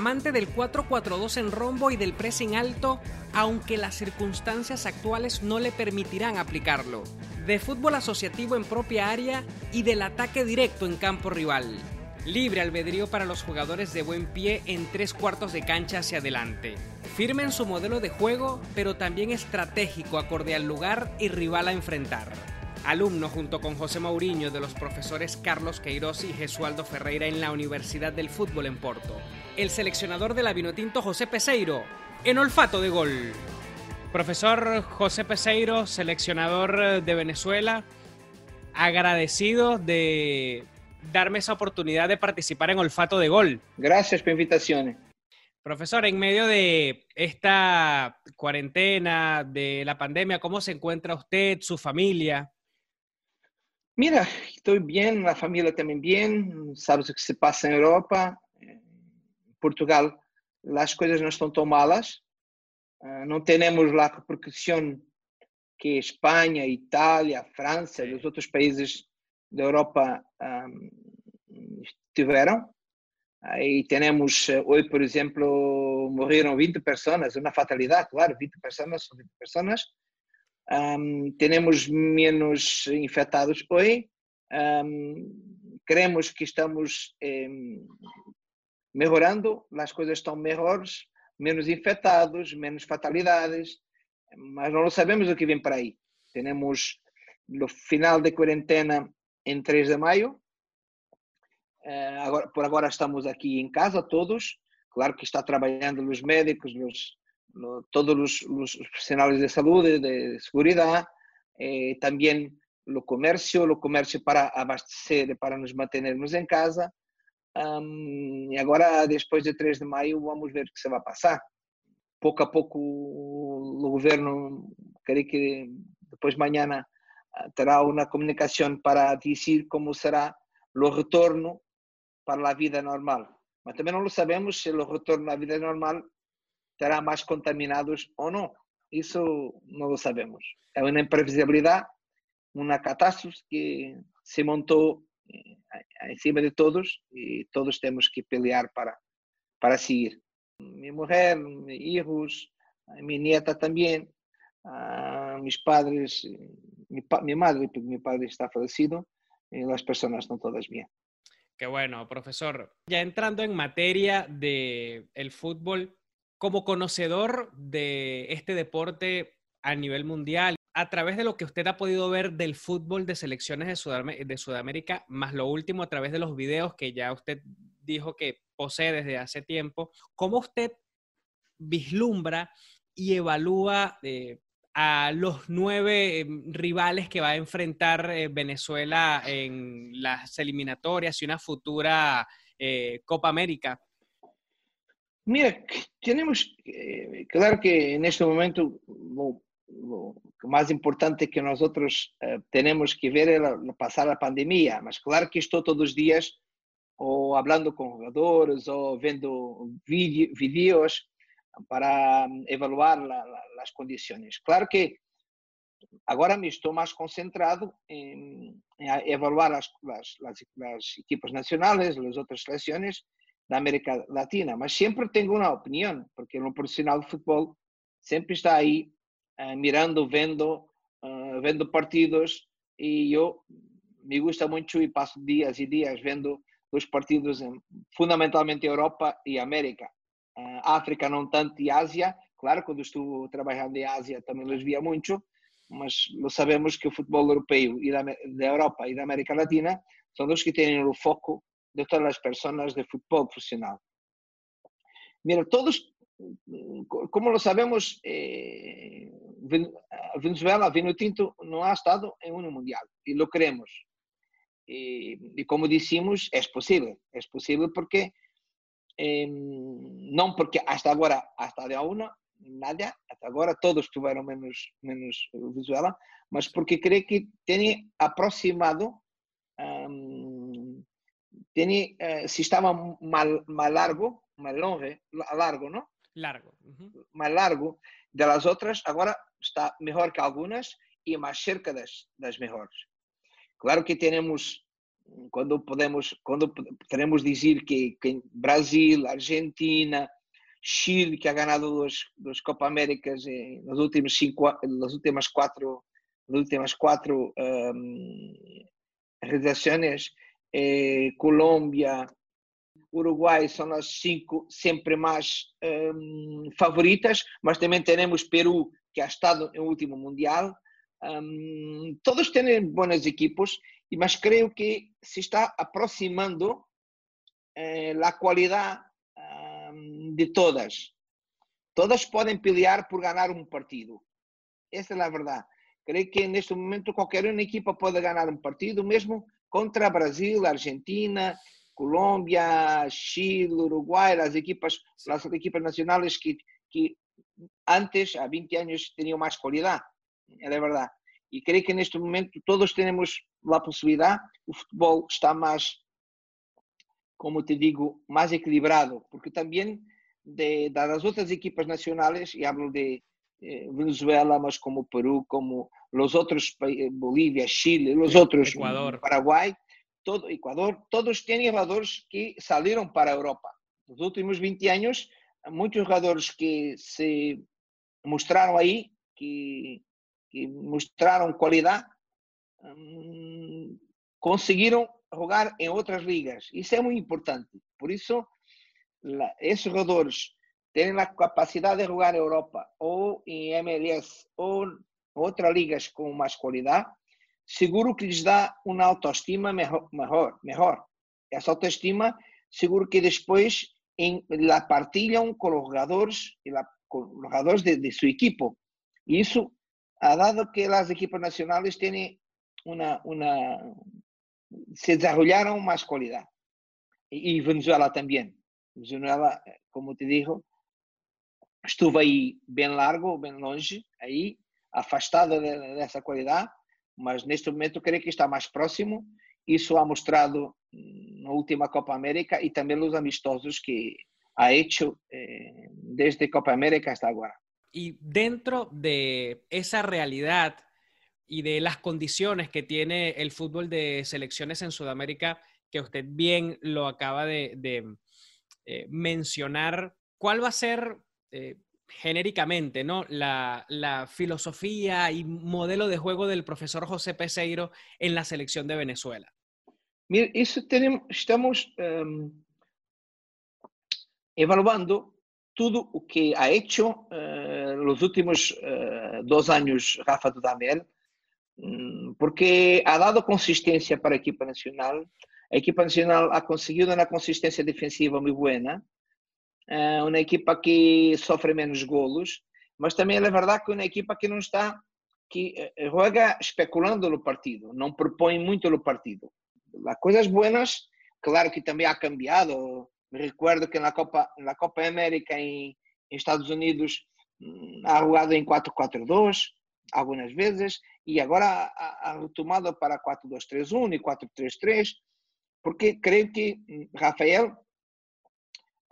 Amante del 4-4-2 en rombo y del pressing alto, aunque las circunstancias actuales no le permitirán aplicarlo. De fútbol asociativo en propia área y del ataque directo en campo rival. Libre albedrío para los jugadores de buen pie en tres cuartos de cancha hacia adelante. Firme en su modelo de juego, pero también estratégico acorde al lugar y rival a enfrentar alumno junto con José Mourinho de los profesores Carlos Queiroz y Jesualdo Ferreira en la Universidad del Fútbol en Porto. El seleccionador de la Vinotinto José Peseiro, en olfato de gol. Profesor José Peseiro, seleccionador de Venezuela, agradecido de darme esa oportunidad de participar en olfato de gol. Gracias por la invitación. Profesor, en medio de esta cuarentena, de la pandemia, ¿cómo se encuentra usted, su familia? Mira, estou bem, a família também bem, sabes o que se passa em Europa, em Portugal as coisas não estão tão malas, não temos a repercussão que Espanha, Itália, França e os outros países da Europa um, tiveram. Aí temos, hoje, por exemplo, morreram 20 pessoas, uma fatalidade, claro, 20 pessoas são 20 pessoas, um, menos infectados hoje, um, creemos que estamos melhorando, as coisas estão melhores, menos infectados, menos fatalidades, mas não sabemos o que vem para aí. Temos no final da quarentena em 3 de maio, uh, agora, por agora estamos aqui em casa todos, claro que está trabalhando os médicos, os todos los, los, profesionales de salud, de, de seguridad, eh, también lo comercio, lo comercio para abastecer, para nos mantenermos em casa. Um, e agora, depois de 3 de maio, vamos ver o que se vai passar. Pouco a pouco, o governo, creio que depois de manhã, terá uma comunicação para dizer como será o retorno para a vida normal. Mas também não sabemos se o retorno à vida normal terá mais contaminados ou não. Isso não lo sabemos. É uma imprevisibilidade, uma catástrofe que se montou em cima de todos e todos temos que pelear para, para seguir. Minha mulher, meus filhos, minha nieta também, uh, meus padres, minha madre, porque meu padre está falecido, e as pessoas estão todas bem. Qué bueno, profesor. Ya entrando en materia de el fútbol, como conocedor de este deporte a nivel mundial, a través de lo que usted ha podido ver del fútbol de selecciones de, Sudamérica, más lo último a través de los videos que ya usted dijo que posee desde hace tiempo, ¿cómo usted vislumbra y evalúa eh, a los nueve em, rivales que va a enfrentar eh, Venezuela en las eliminatorias y una futura eh, Copa América? Mira, tenemos, eh, claro que en este momento lo, más importante que nosotros eh, tenemos que ver es pasar la pandemia, mas claro que estoy todos los días o hablando con jugadores o viendo vídeos para mm, evaluar las condiciones. Claro que ahora me estoy más concentrado en, evaluar las, las, las, equipos nacionales, las otras selecciones, da América Latina, mas sempre tenho uma opinião, porque no profissional de futebol sempre está aí uh, mirando, vendo, uh, vendo partidos e eu me gusta muito e passo dias e dias vendo os partidos em, fundamentalmente Europa e América. Uh, África não tanto e Ásia, claro, quando estou trabalhando em Ásia também os via muito, mas sabemos que o futebol europeu e da, da Europa e da América Latina são os que têm o foco de todas as pessoas de futebol profissional. Mira, todos, como lo sabemos, eh, Venezuela, Vino Tinto, não ha estado em um mundial e lo queremos. E, como dissemos, é possível. É possível porque, eh, porque hasta agora, hasta de uma, nada, até agora todos tiveram menos, menos Venezuela, mas porque creio que tem aproximado tiene, eh, si estaba más, más largo, más longo, largo, ¿no? Largo. Uh -huh. Más largo de las otras, agora está mejor que algunas y más cerca das, das mejores. Claro que tenemos quando podemos, quando podemos dizer que, que Brasil, Argentina, Chile, que ha ganado dos, dos Copa Américas nas últimas cinco, nas últimas quatro, nas últimas quatro um, realizações, eh, Colômbia, Uruguai são as cinco sempre mais um, favoritas, mas também teremos Peru, que ha estado no último Mundial. Um, todos têm boas equipos, mas creio que se está aproximando eh, a qualidade um, de todas. Todas podem pelear por ganhar um partido. Essa é a verdade. Creio que neste momento qualquer uma equipa pode ganhar um partido, mesmo contra Brasil, Argentina, Colômbia, Chile, Uruguai, as equipas, as equipas nacionais que, que antes, há 20 anos, tinham mais qualidade. É verdade. E creio que neste momento todos temos a possibilidade, o futebol está mais, como te digo, mais equilibrado, porque também de, das outras equipas nacionais, e hablo de eh, Venezuela, mas como Peru, como os outros Bolívia, Chile, os outros Ecuador. Paraguai, todo Ecuador, todos têm jogadores que saíram para a Europa. Nos últimos 20 anos, muitos jogadores que se mostraram aí, que, que mostraram qualidade, hum, conseguiram jogar em outras ligas. Isso é muito importante. Por isso, esses jogadores terem a capacidade de jogar na Europa ou em MLS ou outras ligas com mais qualidade, seguro que lhes dá uma autoestima melhor, melhor, melhor. Essa autoestima, seguro que depois em, la partilham com os jogadores, la, com os jogadores de, de, seu equipo. E isso dado que as equipas nacionais têm uma, uma se desenvolveram mais qualidade. E, e Venezuela também. Venezuela, como te digo, estuve aí bem largo, bem longe, aí, afastada dessa qualidade, mas neste momento creio que está mais próximo. Isso ha mostrado na última Copa América e também os amistosos que ha hecho eh, desde Copa América hasta agora. Y dentro de esa realidad y de las condiciones que tiene el fútbol de selecciones en Sudamérica, que usted bien lo acaba de, de eh, mencionar, ¿cuál va a ser eh, genéricamente, ¿no? La, la, filosofía y modelo de juego del profesor José Peseiro en la selección de Venezuela. Mira, isso tenemos, estamos um, evaluando tudo o que ha hecho uh, nos últimos uh, dois anos Rafa Dudamel, um, porque ha dado consistência para a equipa nacional. A equipa nacional ha conseguido uma consistência defensiva boa, uh, uma equipa que sofre menos golos, mas também é verdade que é uma equipa que não está, que joga especulando no partido, não propõe muito no partido. As coisas boas, claro que também ha cambiado. Me recuerdo que na Copa, na Copa América em, em Estados Unidos ha jogado em 4-4-2 algumas vezes e agora ha, ha retomado para 4-2-3-1 e 4-3-3 porque creio que Rafael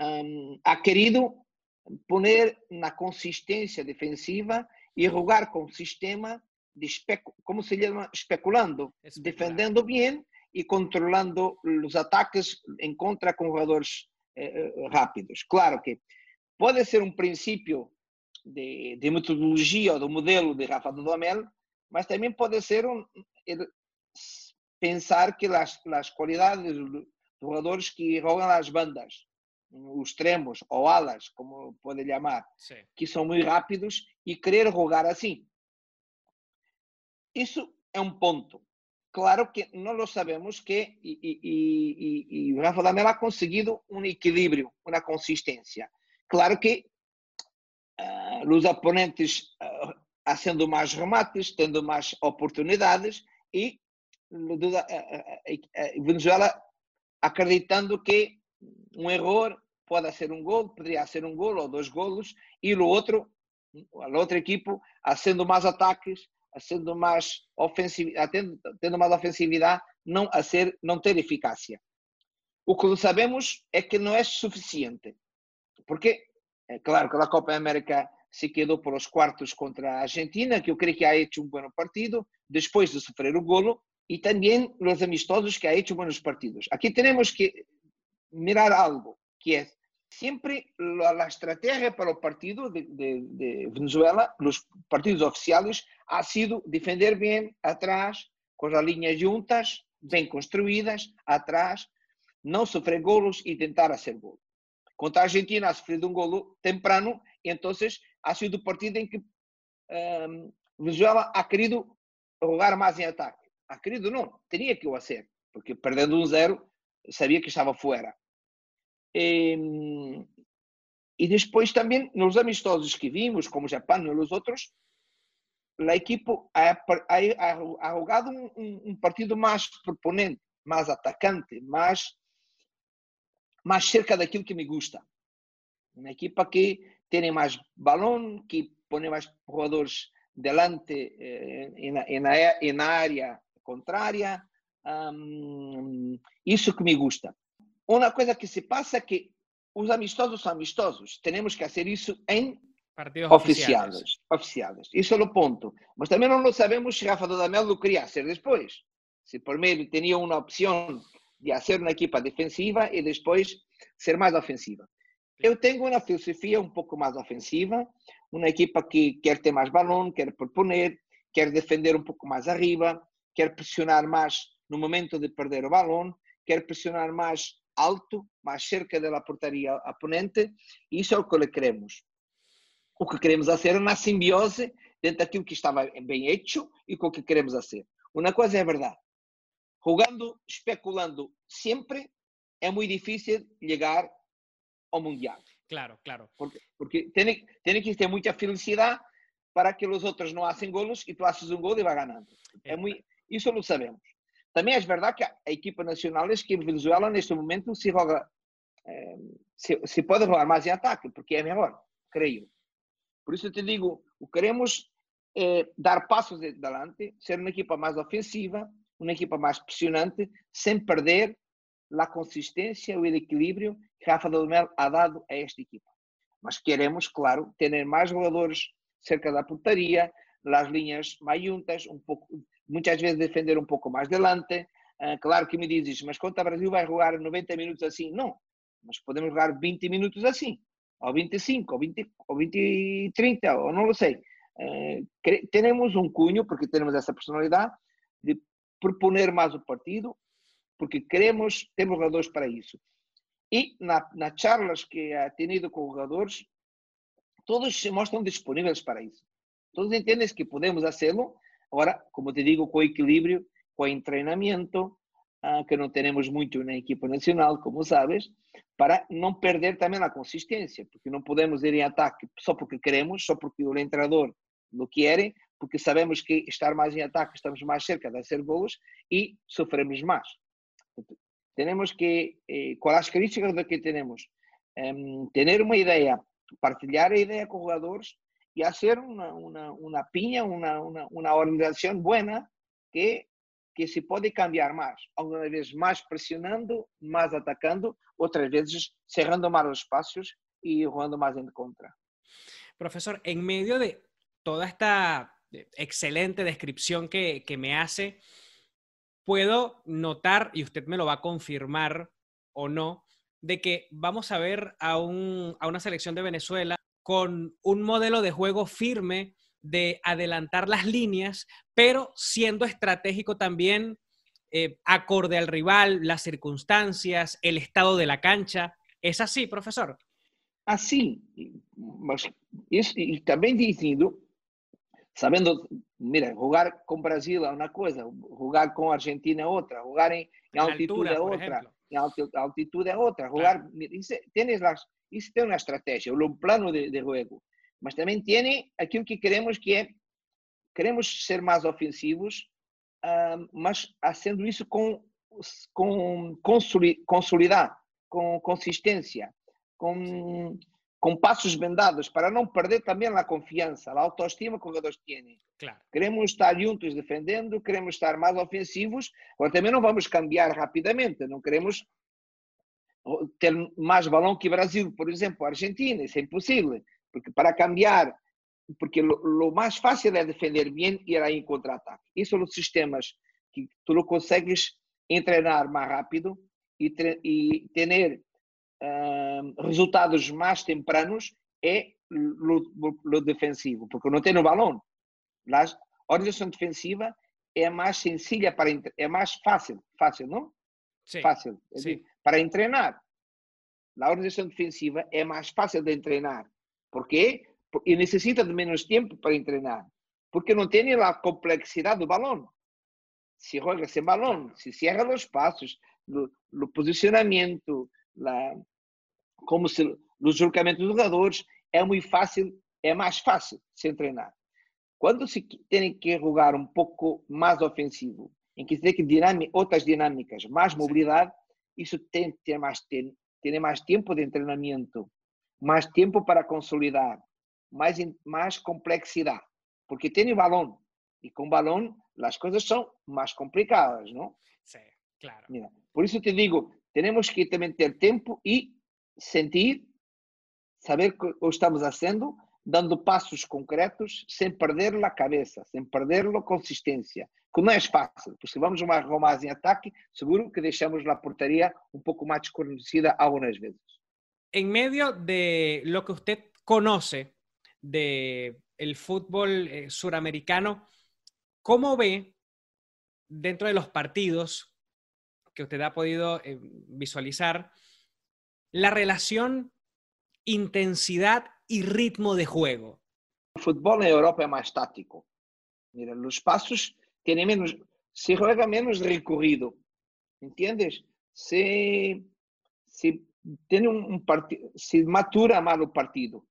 um, ha querido poner na consistência defensiva e jogar com o sistema de como se chama especulando, defendendo bem e controlando os ataques em contra com jogadores eh, rápidos. Claro que pode ser um princípio de, de metodologia ou do modelo de Rafa Dudamel, mas também pode ser um, pensar que as, as qualidades dos jogadores que jogam as bandas os extremos ou alas, como pode chamar, Sim. que são muito rápidos e querer jogar assim. Isso é um ponto. Claro que não lo sabemos que e, e, e, e Rafa Damel ha conseguido um equilíbrio, uma consistência. Claro que uh, os oponentes uh, fazendo mais remates, tendo mais oportunidades e uh, Venezuela acreditando que um erro pode ser um gol, poderia ser um gol ou dois golos, e o outro, a outra equipe, sendo mais ataques, sendo mais ofensividade, tendo, tendo mais ofensividade, não a ser, não ter eficácia. O que sabemos é que não é suficiente, porque é claro que a Copa América se quedou por os quartos contra a Argentina, que eu creio que ha hecho um bom partido, depois de sofrer o golo, y también los amistosos que ha hecho buenos partidos. Aquí tenemos que mirar algo, que é sempre a estratégia para o partido de, de, de, Venezuela, os partidos oficiais, ha sido defender bem atrás, com as linhas juntas, bem construídas atrás, não sofrer golos e tentar hacer golos. Contra a Argentina ha sofrido um golo temprano, e então ha sido o partido em que um, Venezuela ha querido jogar mais em ataque. Ha querido não, tinha que o fazer, porque perdendo 1-0 sabía que estava fora. E, depois também, nos amistosos que vimos, como o Japão e os outros, a equipa ha, ha, jogado um, partido mais proponente, mais atacante, mais, mais cerca daquilo que me gusta. Uma equipa que tem mais balão, que põe mais jogadores delante eh, na, na área contrária, um, isso que me gusta. Uma coisa que se passa é que os amistosos são amistosos. Temos que fazer isso em Partidos oficiales. oficiales. Isso é o ponto. Mas também não sabemos se Rafa Dudamel lo queria fazer depois. Se por mim ele tinha uma opção de hacer una equipa defensiva y después ser más ofensiva. Yo tengo una filosofía un poco más ofensiva, una equipa que quer ter mais balão, quer proponer, quer defender um pouco mais arriba, quer pressionar mais no momento de perder o balão, quer pressionar mais alto, mais cerca da portaria oponente, e isso é o que queremos. O que queremos fazer é uma simbiose dentro daquilo que estava bem feito e com o que queremos fazer. Uma coisa é verdade, jugando, especulando siempre, es muy difícil llegar al Mundial. Claro, claro. Porque, porque tiene, tiene que ter mucha felicidad para que los otros no hacen golos y tú haces un gol y va ganando. É muy, isso lo sabemos. Também é verdade que a equipa nacional é que Venezuela, neste momento, se, joga, eh, se, se pode jogar mais em ataque, porque é melhor, creio. Por isso te digo, o queremos é dar passos adelante, ser uma equipa mais ofensiva, uma equipa mais pressionante, sem perder a consistência o equilíbrio que Rafa Del Mel ha dado a esta equipa. Mas queremos, claro, ter mais jogadores cerca da portaria, as linhas mais juntas, um pouco, muitas vezes defender um pouco mais delante. Uh, claro que me dizes, mas contra Brasil vai jogar 90 minutos assim? Não, mas podemos jogar 20 minutos assim, ou 25, ou 20, ou 20 30, ou não sei. Uh, temos um cunho, porque temos essa personalidade, de proponer mais o partido, porque queremos, temos jogadores para isso. E na, nas charlas que ha tenido com jogadores, todos se mostram disponíveis para isso. Todos entendem que podemos fazê-lo, agora, como te digo, com equilíbrio, com treinamento, ah, que não temos muito na equipa nacional, como sabes, para não perder também a consistência, porque não podemos ir em ataque só porque queremos, só porque o treinador lo quer, porque sabemos que estar mais em ataque estamos mais cerca de fazer gols e sofremos mais. Temos que, eh, com as características que temos, eh, ter uma ideia, partilhar a ideia com jogadores e fazer uma, uma, uma pinha, uma, uma, uma organização boa que, que se pode cambiar mais. Algumas vezes mais pressionando, mais atacando, outras vezes cerrando mais os espaços e jogando mais em contra. Professor, em meio de toda esta excelente descripción que, me hace, puedo notar, y usted me lo va a confirmar o no, de que vamos a ver a, una selección de Venezuela con un modelo de juego firme de adelantar las líneas, pero siendo estratégico también eh, acorde al rival, las circunstancias, el estado de la cancha. ¿Es así, profesor? Así, y también diciendo sabendo, mira, jogar com Brasil é uma coisa, jogar com Argentina é outra, jogar em, em altitude altura, é outra, em altitude é outra, jogar, claro. isso, tienes las, isso tem uma estratégia, um plano de, de jogo, mas também tem aquilo que queremos que é, queremos ser mais ofensivos, uh, mas fazendo isso com, com consolidar, com consistência, com com passos vendados para não perder também a confiança, a autoestima que os jogadores têm. Claro. Queremos estar juntos defendendo, queremos estar mais ofensivos, agora também não vamos cambiar rapidamente, não queremos ter mais balão que Brasil, por exemplo, Argentina, isso é impossível, porque para cambiar, porque o mais fácil é defender bem e ir aí em contra-ataque. Isso são os sistemas que tu não consegues treinar mais rápido e, e ter uh, resultados mais tempranos é o defensivo, porque não tem o balão. A organização defensiva é mais sencilla para é mais fácil, fácil, não? Sim. Fácil Sim. Para treinar. A organização defensiva é mais fácil de treinar. Por quê? E necessita de menos tempo para treinar. Porque não tem a complexidade do balão. Se joga sem balão, se cierra os passos, o posicionamento, la, como se os julgamentos dos jogadores, é muito fácil, é mais fácil se treinar. Quando se tem que jogar um pouco mais ofensivo, em que se tem que dinâmica, outras dinâmicas, mais mobilidade, isso tem que ter mais, tem, ter mais tempo de treinamento, mais tempo para consolidar, mais, mais complexidade, porque tem o balão, e com balão as coisas são mais complicadas, não? Sim, claro. Mira, por isso te digo, temos que também ter tempo e sentir, saber o que estamos fazendo, dando passos concretos, sem perder a cabeça, sem perder a consistência, que não é fácil, porque se vamos mais mais em ataque, seguro que deixamos a portaria um pouco mais desconhecida algumas vezes. En medio de lo que usted conoce de el fútbol eh, suramericano, ¿cómo ve dentro de los partidos que usted ha podido eh, visualizar la relación intensidad y ritmo de juego? El fútbol en Europa es más táctico. Mira, los pasos tienen menos, se juega menos recorrido, ¿entiendes? Se, se tiene un, un partido, se matura más el partido.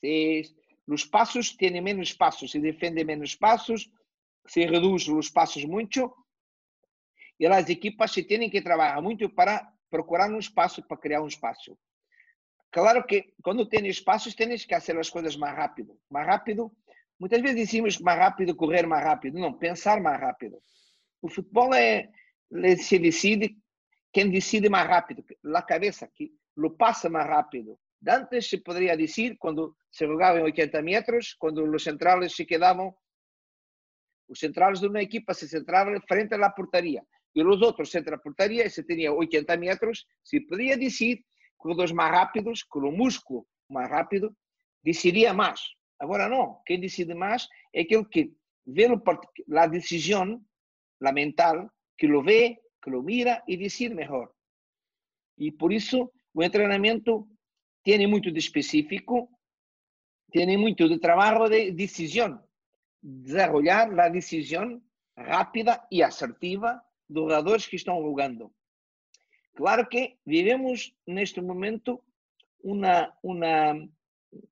Se, los pasos tienen menos pasos, se defiende menos pasos, se reducen los pasos mucho e as equipas se têm que trabalhar muito para procurar um espaço, para criar um espaço. Claro que quando tem espaços, tens que fazer as coisas mais rápido. Mais rápido, muitas vezes dizemos mais rápido, correr mais rápido. Não, pensar mais rápido. O futebol é, se decide, quem decide mais rápido, a cabeça, que lo passa mais rápido. Antes se poderia dizer, quando se jogava em 80 metros, quando os centrais se quedavam, os centrais de uma equipa se centravam frente à portaria e os outros entre a portaria, se tinha 80 metros, se podia dizer corredores mais rápidos, com o músculo mais rápido, decidiria mais. Agora não, quem decide mais é aquele que vê a decisão, a mental, que lo vê, que lo mira e decide melhor. E por isso o treinamento tem muito de específico, tem muito de trabalho de decisão, desenvolver a decisão rápida e assertiva dos jogadores que estão jogando. Claro que vivemos neste momento uma, uma,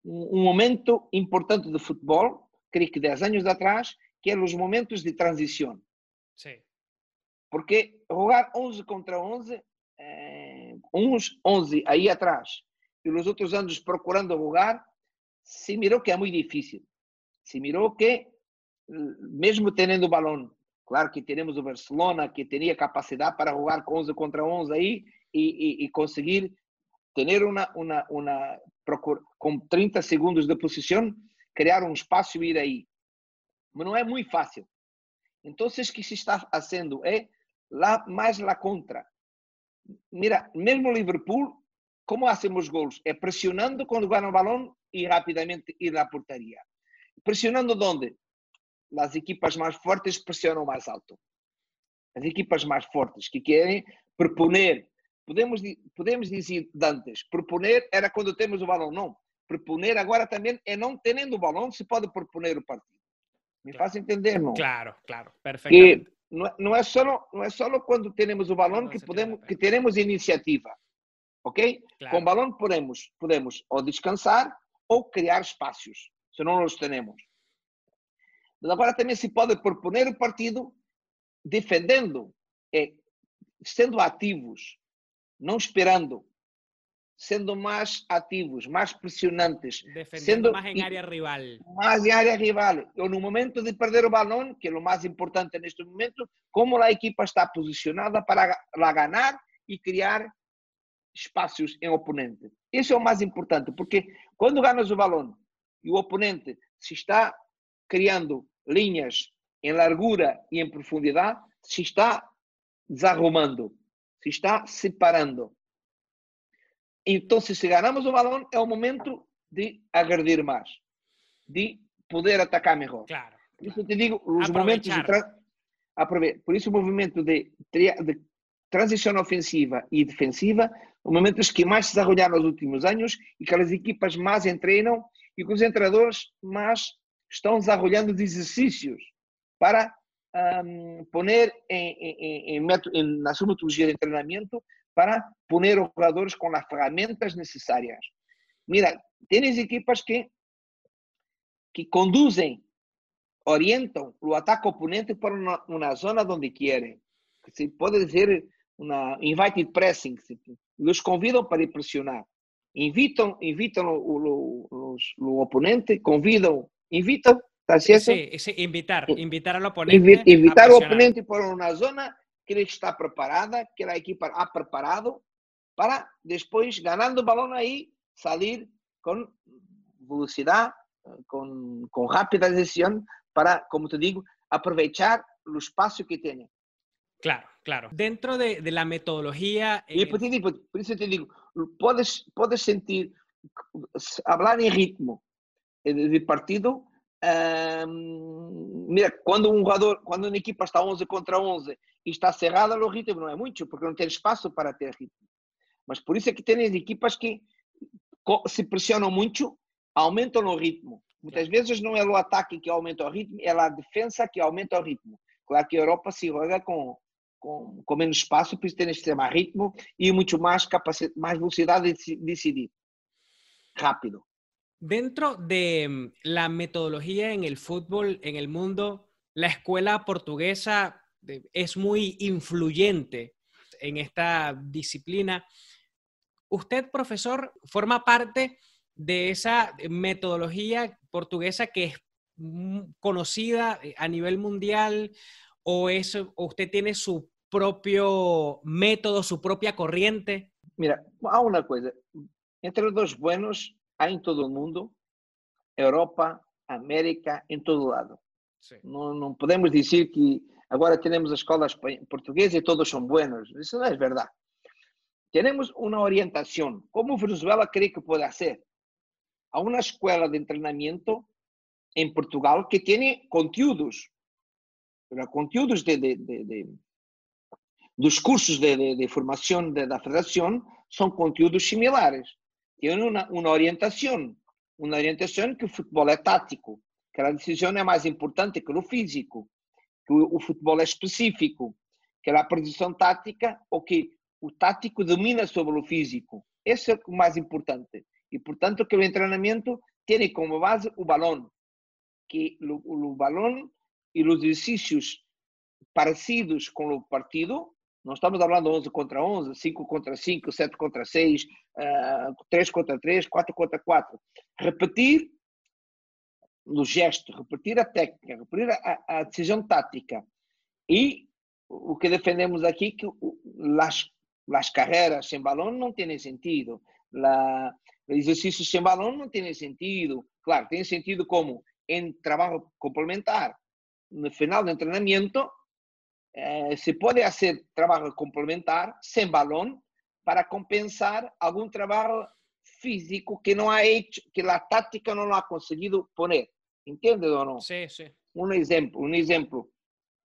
um momento importante de futebol, creio que 10 anos atrás, que eram os momentos de transição. Sim. Porque jogar 11 contra 11, eh, uns 11 aí atrás, e os outros anos procurando jogar, se mirou que é muito difícil. Se mirou que, mesmo tendo o balão Claro que teremos o Barcelona, que teria capacidade para jogar com 11 contra 11 aí e, e, e conseguir ter uma, uma, uma com 30 segundos de posição, criar um espaço e ir aí. Mas não é muito fácil. Então, o que se está fazendo é lá mais lá contra. Mira, mesmo Liverpool, como hacemos gols? É pressionando quando ganha o balão e rapidamente ir à portaria. Pressionando onde? as equipas mais fortes pressionam mais alto. As equipas mais fortes que querem proponer, podemos, podemos dizer antes, proponer era quando temos o balão, não. Proponer agora também é não tendo o balão, se pode proponer o partido. Me claro. faz entender, não? Claro, claro, perfeitamente. Que não é só não é só quando temos o balão que podemos que teremos iniciativa, ok? Claro. Com balão podemos podemos ou descansar ou criar espaços, se não os temos. Mas agora também se pode proponer o partido defendendo, é, sendo ativos, não esperando, sendo mais ativos, mais pressionantes. Defendendo sendo mais em área rival. Mais em área rival. Ou no momento de perder o balão, que é o mais importante neste momento, como a equipa está posicionada para lá ganhar e criar espaços em oponente. Isso é o mais importante, porque quando ganas o balão e o oponente se está criando linhas em largura e em profundidade, se está desarrumando, se está separando. Então, se ganhamos o balão, é o momento de agredir mais, de poder atacar melhor. Claro. Por isso eu te digo, os momentos de tra... Por isso o movimento de, de transição ofensiva e defensiva, os momentos que mais se desenvolveram nos últimos anos e que as equipas mais treinam e que os treinadores mais estão desenvolvendo exercícios para um, poner em, em, em, na sua metodologia de treinamento para poner os jogadores com as ferramentas necessárias. Mira, tienes equipas que, que conduzem, orientam o ataque oponente para uma, uma zona onde querem. Se pode dizer uma invited pressing, los convidam para ir pressionar. Invitam, invitam o, o oponente, convidam, invitam ¿Está cierto? Sí, sí, invitar, invitar al oponente. Invi invitar al oponente por una zona que ele está preparada, que a equipa ha preparado, para después, ganando el balón ahí, salir con velocidad, con, con rápida decisión, para, como te digo, aprovechar el espacio que tiene. Claro, claro. Dentro de, de la metodología... Y por, te por, por, eso te digo, puedes, puedes sentir, hablar en ritmo de partido, mira, quando um jogador, quando uma equipa está 11 contra 11 e está cerrada, o ritmo não é muito, porque não tem espaço para ter ritmo. Mas por isso é que tem equipas que se pressionam muito, aumentam o ritmo. Muitas vezes não é o ataque que aumenta o ritmo, é a defesa que aumenta o ritmo. Claro que a Europa se joga com, com, com menos espaço, por isso tem este mais ritmo e muito mais capacidade, mais velocidade de decidir. Rápido. Dentro de mm, la metodología en el fútbol en el mundo, la escuela portuguesa es muy influyente en esta disciplina. Usted, profesor, forma parte de esa metodología portuguesa que es mm, conocida eh, a nivel mundial o, es, usted tiene su propio método, su propia corriente? Mira, hay una cosa. Entre los dos buenos há em todo o mundo, Europa, América, em todo lado. Não, não, podemos dizer que agora temos as escolas portuguesas e todos são buenos. Isso não é verdade. Temos uma orientação. Como Venezuela crê que pode ser? Há uma escola de treinamento em Portugal que tem conteúdos, conteúdos de, de, de, de dos cursos de, formação da federação são conteúdos similares tiene una, una orientación, una orientación que o futebol é tático, que a decisão é mais importante que o físico, que o, o futebol é específico, que a posição tática ou que o tático domina sobre o físico. Esse é o mais importante. E, portanto, que o treinamento tem como base o balão, que o, o balão e os exercícios parecidos com o partido não estamos falando 11 contra 11, 5 contra 5, 7 contra 6, uh, 3 contra 3, 4 contra 4. Repetir no gesto, repetir a técnica, repetir a, a decisão tática. E o que defendemos aqui que as, as carreiras sem balão não têm sentido, la, exercícios sem balão não têm sentido. Claro, tem sentido como em trabalho complementar. No final do treinamento, eh, se pode fazer trabalho complementar sem balão para compensar algum trabalho físico que não ha hecho, que a tática não ha conseguido poner. Entende ou não? Sim, sim. Um exemplo, um exemplo.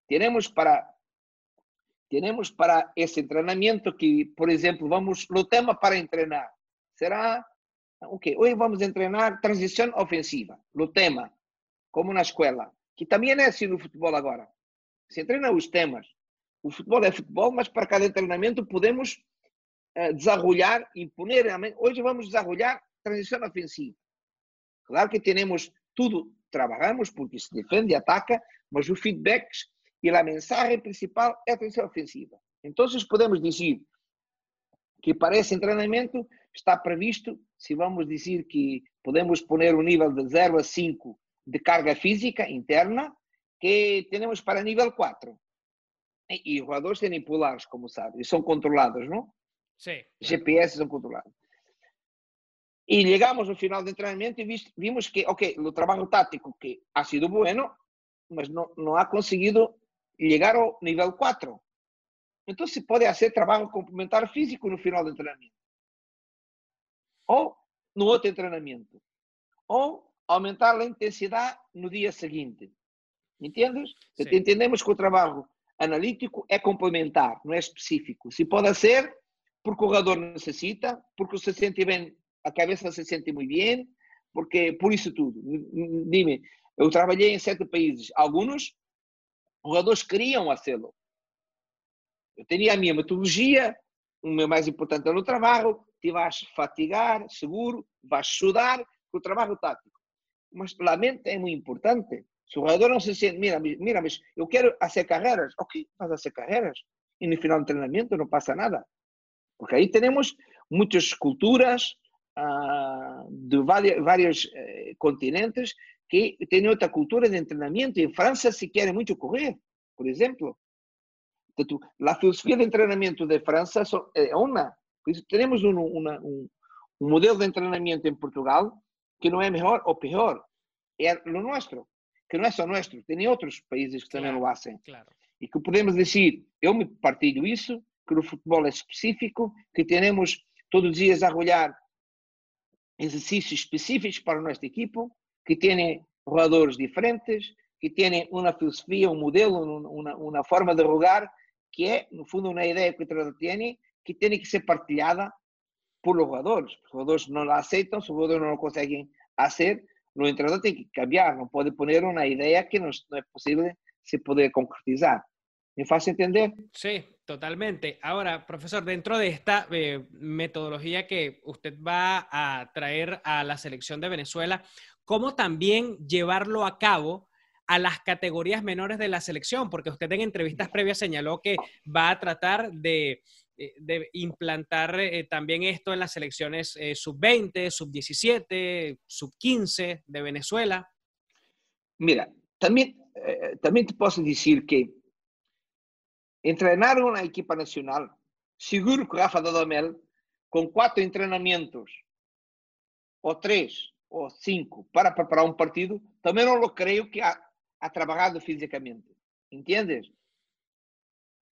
Temos para temos para esse treinamento que, por exemplo, vamos no tema para treinar. Será ok, hoje vamos treinar transição ofensiva, no tema, como na escola, que também é assim no futebol agora se treina os temas. O futebol é futebol, mas para cada treinamento podemos uh, desarrollar, imponer. Hoje vamos desarrollar transição ofensiva. Claro que temos tudo, trabalhamos porque se defende ataca, mas o feedback e a mensagem principal é a transição ofensiva. Então, podemos dizer que para esse treinamento está previsto, se vamos dizer que podemos poner um nível de 0 a 5 de carga física interna, que temos para nível 4. E os jogadores têm polares, como sabe, e são controlados, não? Sim. GPS são controlados. E chegamos ao final do treinamento e vimos que, ok, o trabalho tático que ha sido bueno, mas não, não ha conseguido chegar ao nível 4. Então se pode fazer trabalho complementar físico no final do treinamento. Ou no outro treinamento. Ou aumentar a intensidade no dia seguinte. Entendes? Entendemos que o trabalho analítico é complementar, não é específico. Se pode ser porque o jogador necessita, porque se sente bem, a cabeça se sente muito bem, porque por isso tudo. Dime, eu trabalhei em sete países. Alguns jogadores queriam fazê-lo. Eu tinha a minha metodologia, o meu mais importante é no trabalho, te vais fatigar, seguro, vais estudar, o trabalho tático. Mas a mente é muito importante. Se o jogador não se sente, mira, mira, mas eu quero fazer carreiras, ok, a hacer carreiras. E no final do treinamento não passa nada. Porque aí temos muitas culturas uh, de vários, vários uh, continentes que têm outra cultura de treinamento. Em França se querem muito correr, por exemplo. Portanto, a filosofia de treinamento de França é uma. Por isso, temos um, uma, um, um modelo de treinamento em Portugal que não é melhor ou pior, é o nosso que não é só nosso, tem outros países que também claro, o fazem. Claro. E que podemos dizer, eu me partilho isso, que o futebol é específico, que temos todos os dias a olhar exercícios específicos para a nossa equipe, que têm jogadores diferentes, que têm uma filosofia, um modelo, uma, uma forma de jogar, que é, no fundo, uma ideia que o treinador tem, que tem que ser partilhada por jogadores. Os jogadores não la aceitam, os jogadores não conseguem fazer, o entrenador tem que cambiar, não pode poner uma ideia que não, não é possível se poder concretizar. ¿Me faz entender? Sí, totalmente. Ahora, profesor, dentro de esta eh, metodología que usted va a traer a la selección de Venezuela, ¿cómo también llevarlo a cabo a las categorías menores de la selección? Porque usted en entrevistas previas señaló que va a tratar de de implantar eh, también esto en las selecciones eh, sub-20, sub-17, sub-15 de Venezuela? Mira, también, también te puedo decir que entrenar una equipa nacional, seguro que Rafa Dodamel, con cuatro entrenamientos, o tres, o cinco, para preparar un partido, también no lo creo que ha, ha trabajado físicamente. ¿Entiendes?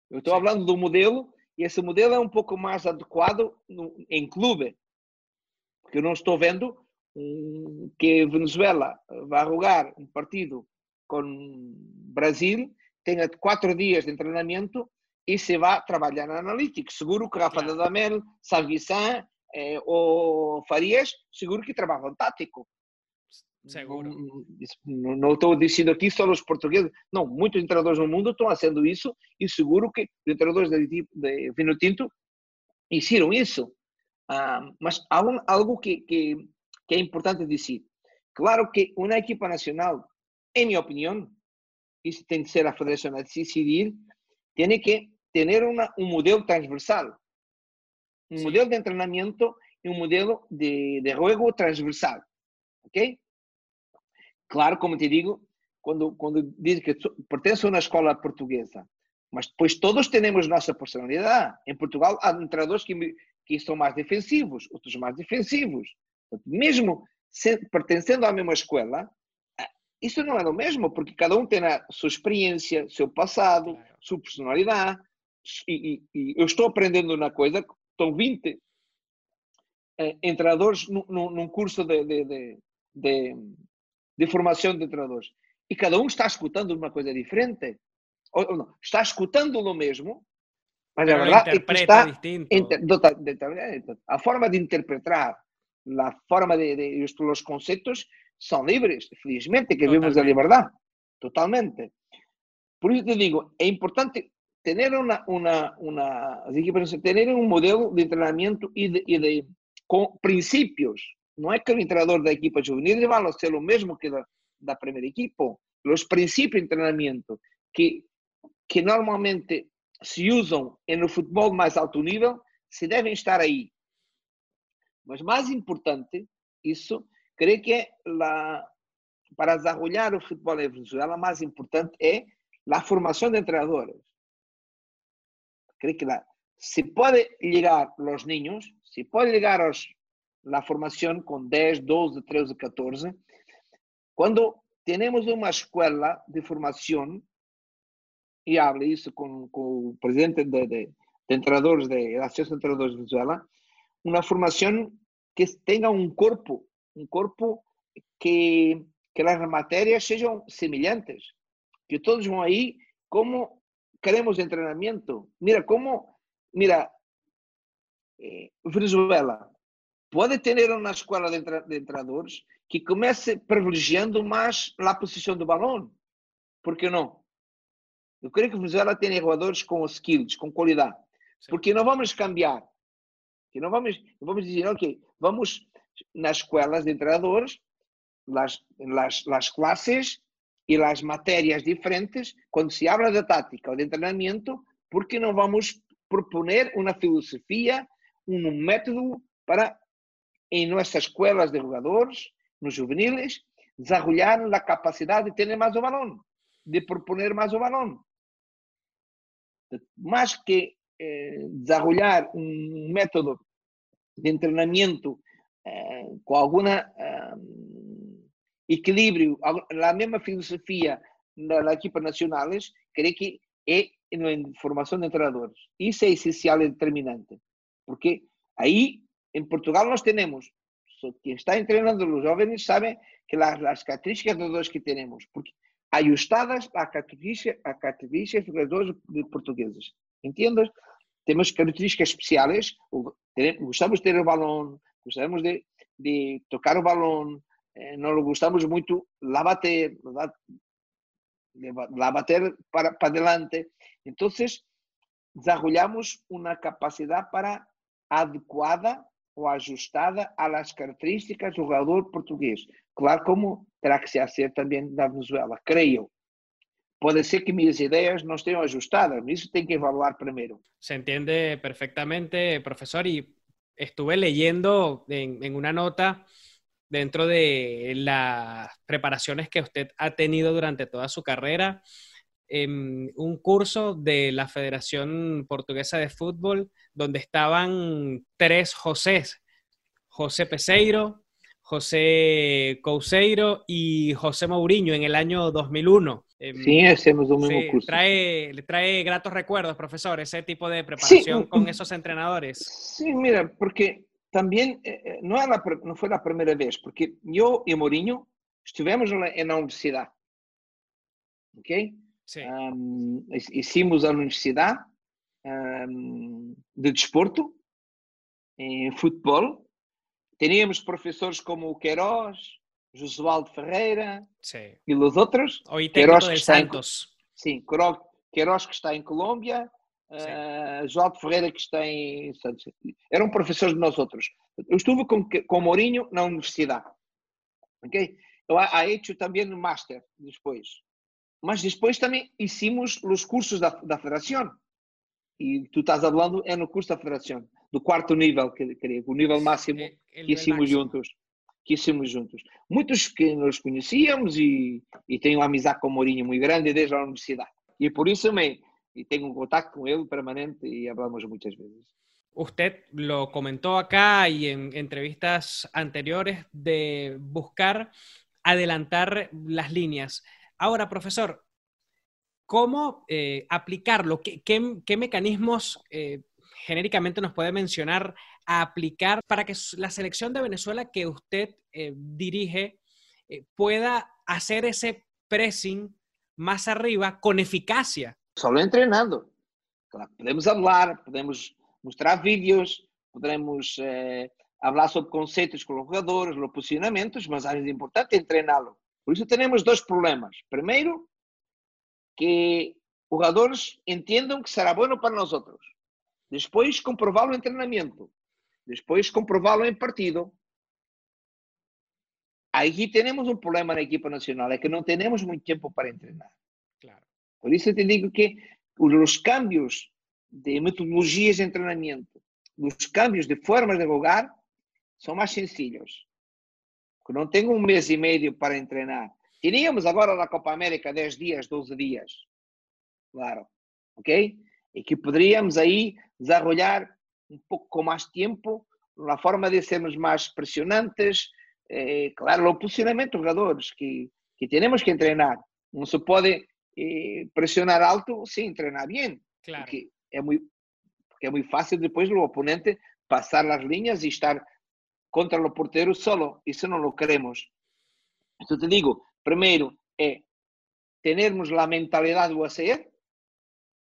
Eu estou falando do modelo e esse modelo é um pouco mais adequado no, em clube, porque eu não estou vendo um, que Venezuela vai jogar um partido com Brasil, tenha quatro dias de treinamento e se vá trabalhar na analítica. Seguro que Rafa. Dadamel, Salvisan eh, ou Farias, seguro que trabalham tático. Seguro. Não, não, estou dizendo aqui só os portugueses. Não, muitos treinadores no mundo estão fazendo isso e seguro que os treinadores de, de Vino Tinto fizeram isso. Ah, mas há um, algo que, que, que, é importante dizer. Claro que uma equipa nacional, em minha opinião, isso tem que ser a federação a decidir, tem que ter uma, um modelo transversal. Um modelo de treinamento e um modelo de, de jogo transversal. Ok? Claro, como te digo, quando, quando diz que pertence a uma escola portuguesa, mas depois todos temos nossa personalidade. Em Portugal há treinadores que, que são mais defensivos, outros mais defensivos. Mesmo pertencendo à mesma escola, isso não é o mesmo, porque cada um tem a sua experiência, seu passado, sua personalidade. E, e, e eu estou aprendendo uma coisa, estão 20 eh, num, num curso de, de, de, de de formação de treinadores. E cada um está escutando uma coisa diferente. Ou, não, está escutando o mesmo, mas a verdade é que está inter, a forma de interpretar, a forma de, de os, os conceitos são livres, felizmente que vivemos a liberdade, totalmente. Por isso te digo, é importante ter uma, uma, uma ter um modelo de treinamento e de, e de com princípios não é que o treinador da equipa juvenil vai ser o mesmo que da, da primeira equipa. Os princípios de treinamento que, que normalmente se usam no futebol mais alto nível se devem estar aí. Mas mais importante, isso, creio que é la, para desenvolver o futebol em Venezuela, mais importante é a formação de treinadores. Creio que la, se pode ligar os niños, se pode ligar aos la formación con 10, 12, 13, 14. Cuando tenemos una escuela de formación e hable isso com, com o presidente de, de, de entrenadores de, da Associação de Entrenadores de Venezuela, uma formação que tenha um corpo, um corpo que, que as matérias sejam semelhantes, que todos vão aí como queremos treinamento. Mira como, mira, eh, Venezuela pode ter uma escola de, de entrenadores que comece privilegiando mais a posição do balão. Por que não? Eu creio que Venezuela tem jogadores com skills, com qualidade. Porque não vamos cambiar. Que não vamos, vamos dizer, ok, vamos nas escolas de treinadores, las, las, las clases e as matérias diferentes, quando se habla de tática ou de treinamento, porque não vamos proponer uma filosofia, um método para, em nossas escolas de jogadores, nos juveniles, desarrollar a capacidade de ter mais o balão, de proponer mais o balão. Mais que eh, desarrollar um método de treinamento eh, com alguma eh, equilíbrio, a mesma filosofia na, equipa nacionais, creio que é na formação de treinadores. Isso é essencial e determinante, porque aí em Portugal nós temos, quem está treinando os jovens sabe que as, as características dos dois que temos, porque ajustadas a características, a dos jogadores portugueses. Entendes? Temos características especiais, gostamos de ter o balão, gostamos de, de tocar o balão, eh, nos gustamos muito la bater, la bater para, para adelante. Entonces, desarrollamos una capacidad para adecuada ou ajustada às características do jogador português. Claro, como terá que ser também da Venezuela, creio. Pode ser que minhas ideias não estejam ajustadas, isso tem que evaluar primeiro. Se entende perfectamente, professor, e estuve leyendo en, en una nota dentro de las preparaciones que usted ha tenido durante toda su carrera, en un curso de la Federación Portuguesa de Fútbol donde estaban tres Josés, José Peseiro, José Couseiro y José Mourinho en el año 2001. Em, sí, hacemos un mismo curso. Trae, trae gratos recuerdos, profesor, ese tipo de preparación con esos entrenadores. Sí, mira, porque también eh, eh, no, la, no, fue la primera vez, porque yo y Mourinho estuvimos en la, en la universidad. ¿Ok? Sí. Um, hicimos la universidad um, de desporto, em futebol. Teníamos professores como o Queiroz, Josualdo Ferreira sí. e os outros. O Queiroz que está Santos. Em, sim, Queiroz que está em Colômbia, Uh, João Ferreira, que está em Santos. Eram professores de nós outros. Eu estive com, com Mourinho na universidade. Ok? Eu ha hecho também no Master depois. Mas depois também hicimos os cursos da, da Federação. E tu estás falando é no curso da Federação, do quarto nível, que, que, o nível máximo é, que hicimos juntos. Que hicimos juntos. Muitos que nos conhecíamos e, e tenho uma amizade com o Mourinho muito grande desde a universidade. E por isso me, y tengo un contacto con él permanente y hablamos muchas veces. Usted lo comentó acá y en entrevistas anteriores de buscar adelantar las líneas. Ahora, profesor, ¿cómo eh, aplicarlo? ¿Qué, qué, mecanismos eh, genéricamente nos puede mencionar a aplicar para que la selección de Venezuela que usted eh, dirige pueda hacer ese pressing más arriba con eficacia? solo entrenando. Podemos falar, podemos mostrar vídeos, podemos eh, falar sobre conceitos com os jogadores, os posicionamentos, mas é importante é treiná-lo. Por isso temos dois problemas. Primeiro, que os jogadores entendam que será bom para nós outros. Depois, comprová-lo em treinamento. Depois, comprová-lo em partido. Aí temos um problema na equipa nacional, é que não temos muito tempo para treinar. Claro. Por isso eu te digo que os cambios de metodologias de treinamento, os cambios de formas de jogar, são mais sencillos. Que não tenho um mês e meio para treinar. Teríamos agora na Copa América 10 dias, 12 dias. Claro. Ok? E que poderíamos aí desenvolver um pouco com mais tempo na forma de sermos mais pressionantes. Eh, claro, o posicionamento dos jogadores que, que temos que treinar. Não se pode eh, pressionar alto sin entrenar bien. Claro. Porque es muy, porque es muy fácil después el oponente pasar las líneas y estar contra los porteros solo. Eso no lo queremos. Entonces te digo, primero, es tenermos la mentalidad de hacer,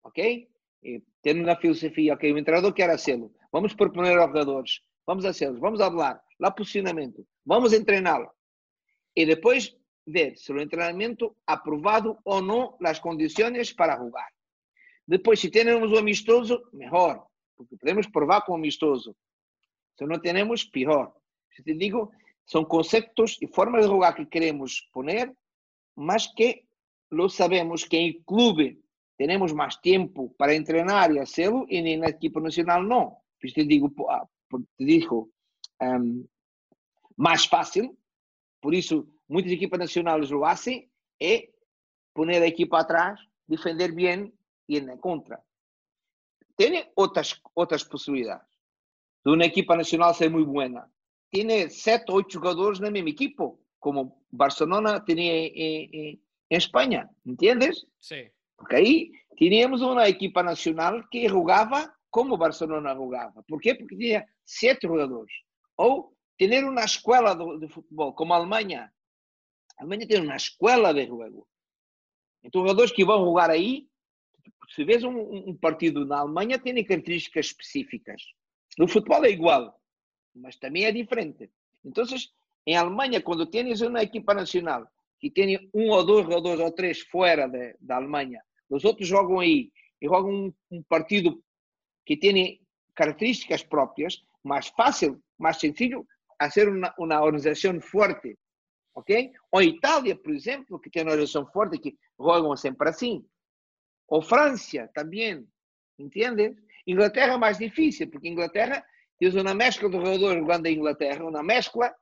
¿ok? Eh, tener una filosofía, ok, o entrenador quer hacerlo. Vamos proponer aos jogadores, vamos hacerlo, vamos hablar, lá posicionamento, vamos treiná-lo. E depois ver se o treinamento aprovado ou não as condições para jogar. Depois, se temos um amistoso, melhor, porque podemos provar com amistoso. Se não temos, pior. Se te digo, são conceitos e formas de jogar que queremos poner, mas que lo sabemos que em clube temos mais tempo para treinar e fazê-lo e na equipa nacional não. Isso te digo, ah, te digo um, mais fácil, por isso muitas equipas nacionais o fazem, é poner a equipa atrás, defender bem e ir na contra. Tem outras, outras possibilidades. De uma equipa nacional ser muito boa. Tem sete, oito jogadores na mesma equipa, como Barcelona tinha em, em, em Espanha, entendes? Sim. Porque aí tínhamos uma equipa nacional que jogava como Barcelona jogava. Por quê? Porque tinha sete jogadores. Ou ter uma escola de, futebol, como a Alemanha. A Alemanha tem uma escola de jogo. Então, jogadores que vão jogar aí, se vês um, um, partido na Alemanha, tem características específicas. No futebol é igual, mas também é diferente. Então, em Alemanha, quando tens uma equipa nacional que tem um ou dois jogadores ou três fora da Alemanha, os outros jogam aí e jogam um, um partido que tiene características propias, más fácil, más sencillo hacer una, una organización fuerte. ¿Ok? O Italia, por ejemplo, que tiene una organización fuerte, que juegan siempre así. O Francia también, ¿entiendes? Inglaterra más difícil, porque Inglaterra tiene una mezcla de jugadores jugando en Inglaterra, una mezcla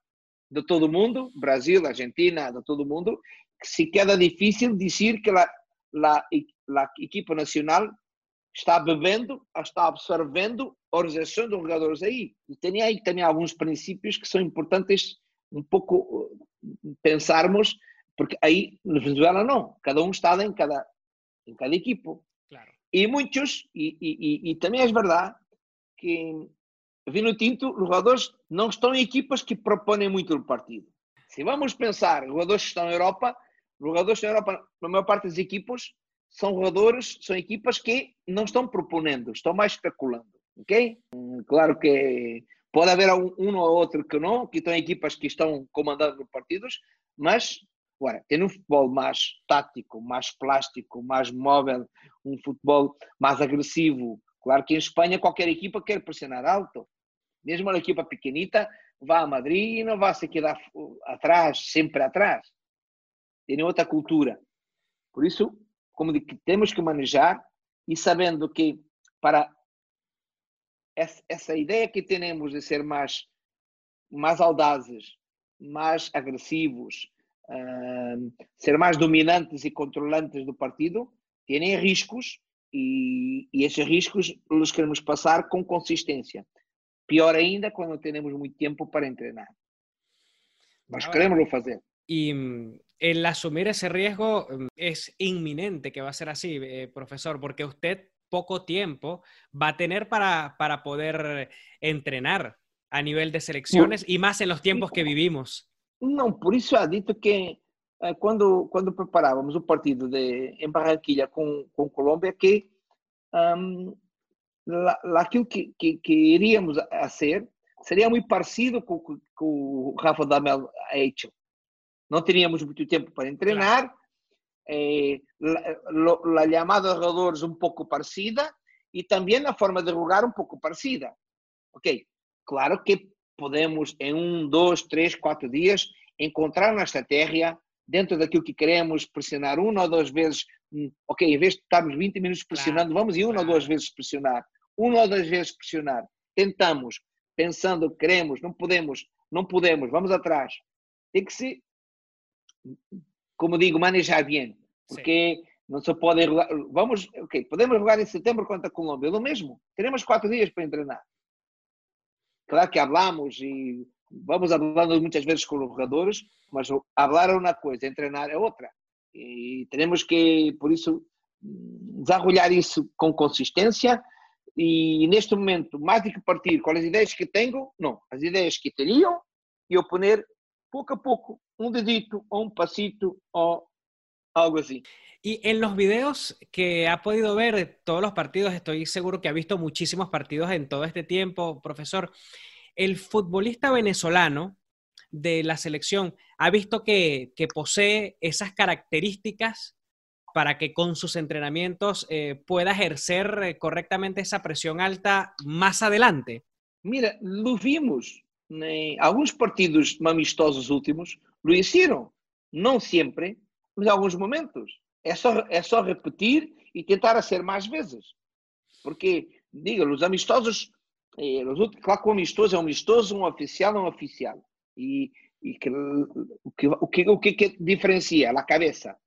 de todo mundo, Brasil, Argentina, de todo mundo, que se queda difícil decir que la, la equipa nacional está bebendo, está absorvendo a organização dos jogadores aí. E tem aí também alguns princípios que são importantes um pouco eh, pensarmos, porque aí na Venezuela não, cada um está em cada, em cada equipo. E muitos, e, e, e, também é verdade que Vino Tinto, os jogadores não estão em equipas que propõem muito o partido. Se vamos pensar, jogadores que estão na Europa, jogadores na Europa, na maior parte das equipas, são jogadores, são equipas que não estão proponendo, estão mais especulando, ok? Claro que pode haver um, um ou outro que não, que estão equipas que estão comandando partidos, mas agora, tem um futebol mais tático, mais plástico, mais móvel, um futebol mais agressivo. Claro que em Espanha qualquer equipa quer pressionar alto. Mesmo uma equipa pequenita vai a Madrid e não vai se quedar atrás, sempre atrás. Tem outra cultura. Por isso, como que temos que manejar e sabendo que para essa ideia que temos de ser mais mais audazes, mais agressivos, uh, ser mais dominantes e controlantes do partido, têm riscos e, e esses riscos os queremos passar com consistência. Pior ainda quando temos muito tempo para treinar. Mas queremos fazer. E el asumir ese riesgo mm, es inminente que va a ser así, eh, profesor, porque usted poco tiempo va a tener para, para poder entrenar a nivel de selecciones y más en los tiempos que vivimos. No, por eso ha dicho que eh, cuando, cuando preparábamos un partido de, en Barranquilla con, con Colombia, que um, la, aquilo que, que, que, iríamos hacer sería muy parecido con, con Rafa Damel ha hecho. não teríamos muito tempo para treinar, claro. eh, a chamada de jogadores um pouco parecida e também a forma de jogar um pouco parecida. Ok, claro que podemos em um, dois, três, quatro dias encontrar uma estratégia dentro daquilo que queremos, pressionar uma ou duas vezes, hum, ok, em vez de estarmos 20 minutos pressionando, vamos e uma ou duas vezes pressionar, uma ou duas vezes pressionar, tentamos, pensando que queremos, não podemos, não podemos, vamos atrás. Tem que se como digo, manejar bem. Porque Sim. não se pode jogar. Vamos, ok, podemos jogar em setembro contra a Colômbia, é o mesmo. Teremos quatro dias para treinar. Claro que hablamos e vamos falando muitas vezes com os jogadores, mas falar é uma coisa, treinar é outra. E temos que, por isso, desarrollar isso com consistência e neste momento, mais do que partir com as ideias que tenho, não, as ideias que teriam e eu poner pouco a pouco un dedito o un pasito o algo así. Y en los videos que ha podido ver de todos los partidos, estoy seguro que ha visto muchísimos partidos en todo este tiempo, profesor. El futbolista venezolano de la selección ha visto que, que posee esas características para que con sus entrenamientos eh, pueda ejercer eh, correctamente esa presión alta más adelante? Mira, lo vimos en algunos partidos amistosos últimos, lo hicieron. Não sempre, mas em alguns momentos. É só, é só repetir e tentar ser mais vezes. Porque, diga, os amistosos, os, claro que o amistoso é um amistoso, um oficial é um oficial. E, e que, o, que, o, que, o que diferencia a cabeça?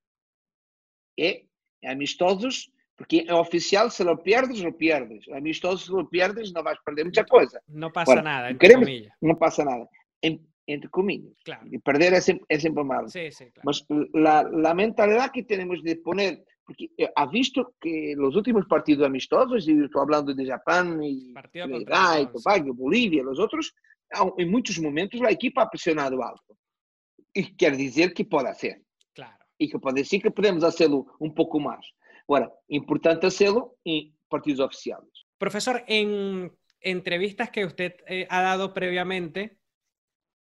É, é amistosos, porque é oficial, se lo pierdes, lo pierdes. Amistoso, se lo pierdes, não vais perder muita coisa. Não passa Agora, nada, entre queremos, Não passa nada. Em, entre comillas. Claro. Y perder es, es malo. Sí, sí, claro. Mas la, la, mentalidad que tenemos de poner, porque eh, ha visto que los últimos partidos amistosos, y estoy hablando de Japón y Uruguay, Tobago, Bolivia, los otros, en muchos momentos la equipa ha presionado alto. Y quiere decir que puede hacer. Claro. Y que puede decir que podemos hacerlo un poco más. Ahora, importante hacerlo en partidos oficiales. Profesor, en entrevistas que usted eh, ha dado previamente,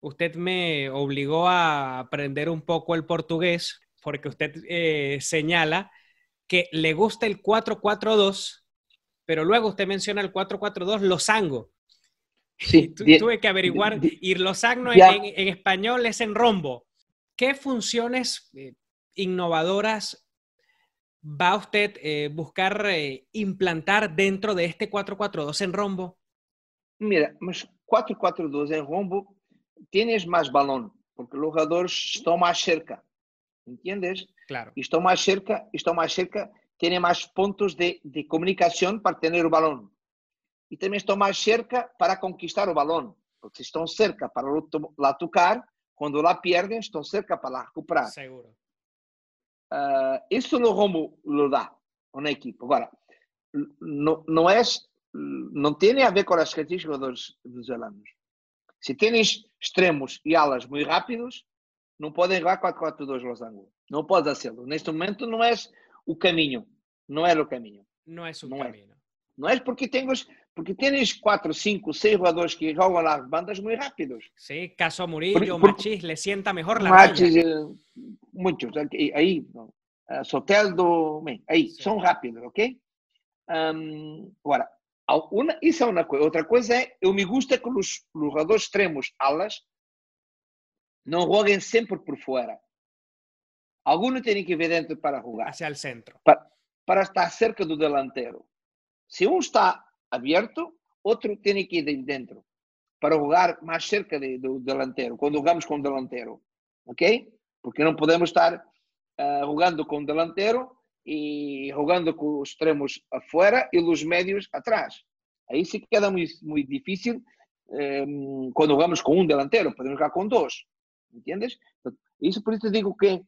usted me obligó a aprender un poco el portugués porque usted eh, señala que le gusta el 442, pero luego usted menciona el 442 losango. Sí, tuve que averiguar, y losango en, en, español es en rombo. ¿Qué funciones eh, innovadoras va usted eh, buscar eh, implantar dentro de este 442 en rombo? Mira, 442 en rombo tienes más balón, porque los jugadores están más cerca, ¿entiendes? Claro. Están más cerca, están más cerca, tienen más puntos de, de comunicación para tener el balón. Y también están más cerca para conquistar el balón, porque están cerca para la tocar, cuando la pierden, están cerca para la recuperar. Seguro. Uh, eso lo Romo lo da una equipo. Ahora, no, no es, no tiene a ver con las características de los venezolanos. Se tens extremos e alas muito rápidos, não podem jogar 4-4-2 Los Angeles. Não podes hacerlo. Neste momento não é o caminho. Não é o caminho. Não é o caminho. É. Não é porque tens, porque tens 4, 5, 6 jogadores que jogam las bandas muito rápidos. Sí, caso Murillo, por, Machis, le sienta melhor la Machis, eh, muitos. Aí, uh, Soteldo, bem, aí, sí. são rápidos, ok? Um, agora, Una, isso é uma coisa. Outra coisa é, eu me gusta que os, jogadores extremos, alas, não joguem sempre por fora. Alguns têm que vir dentro para jogar. Hacia o centro. Para, para estar cerca do delantero. Se um está aberto, outro tem que ir dentro. Para jogar mais cerca de, do delantero. Quando jogamos com o delantero. Ok? Porque não podemos estar uh, jogando com o delantero e jogando com os extremos afuera e os médios atrás. Aí se queda muito, muito difícil eh, quando jogamos com um delantero, podemos jogar com dois, entendes? Isso por isso digo que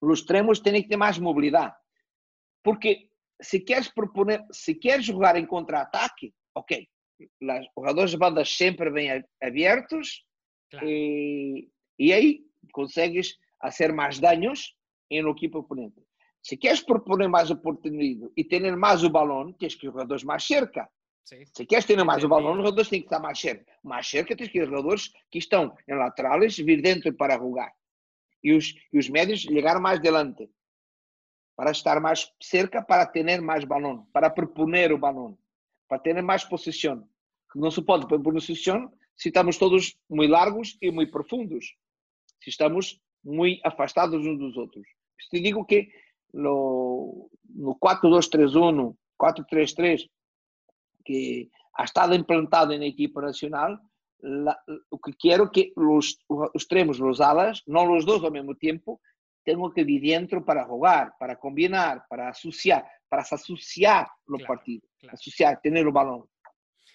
os extremos têm que ter mais mobilidade, porque se queres proponer, se queres jogar em contra-ataque, ok, os jogadores de bandas sempre bem abertos claro. e, e aí consegues fazer mais danos em no equipe oponente. Se queres proponer mais oportunidade e ter mais o balão, tens que ir jogadores mais cerca. Sim. Se queres ter mais o balão, os jogadores têm que estar mais cerca. Mais cerca tens que ir jogadores que estão em laterais vir dentro para jogar. E os, e os médios chegar mais delante. Para estar mais cerca, para ter mais balão. Para proponer o balão. Para ter mais posição. Não se pode pôr posição se estamos todos muito largos e muito profundos. Se estamos muito afastados uns dos outros. Te digo que no, no 4-2-3-1, 4-3-3, que ha estado implantado na equipa nacional, la, o que quero que os, os extremos, os alas, não os dois ao mesmo tempo, tenham que vir dentro para jogar, para combinar, para associar, para se associar no claro, asociar, tener o balón. O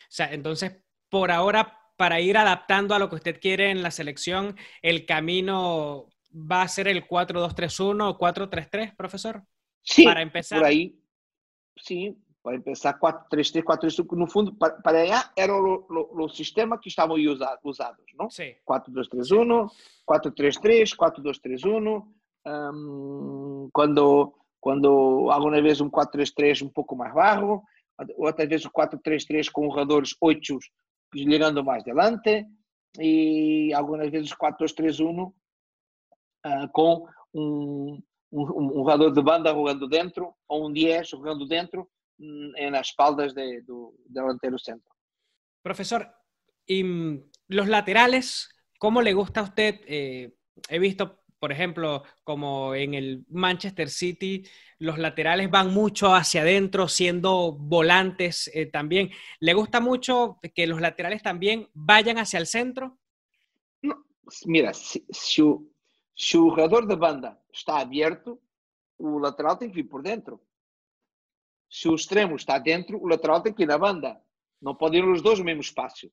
sea, entonces, por ahora, para ir adaptando a lo que usted quiere en la selección, el camino va a ser el 4-2-3-1 o 4-3-3, profesor? Sí, para empezar. por ahí, sí, para empezar 4-3-3, 4-3, no fundo, para, para allá era o sistema que estavam usado, usados, não? Sim. 4-2-3-1, 4-3-3, 4-2-3-1, um, quando, quando alguma vez um 4-3-3 um pouco mais baixo, outra vez o 4-3-3 com jogadores 8 ligando mais delante, e algumas vezes 4-2-3-1 uh, com um, um, um, jogador de banda jogando dentro ou um 10 jogando dentro en las espaldas de, do delantero centro. Profesor, y mm, los laterales, ¿cómo le gusta a usted? Eh, he visto, por ejemplo, como en el Manchester City, los laterales van mucho hacia adentro, siendo volantes eh, también. ¿Le gusta mucho que los laterales también vayan hacia el centro? mira, si, si, o, si, o, jugador de banda está abierto, o lateral tem que vir por dentro. Se o extremo está dentro, o lateral tem que ir na banda. Não podem ir os dois no mesmo espaço.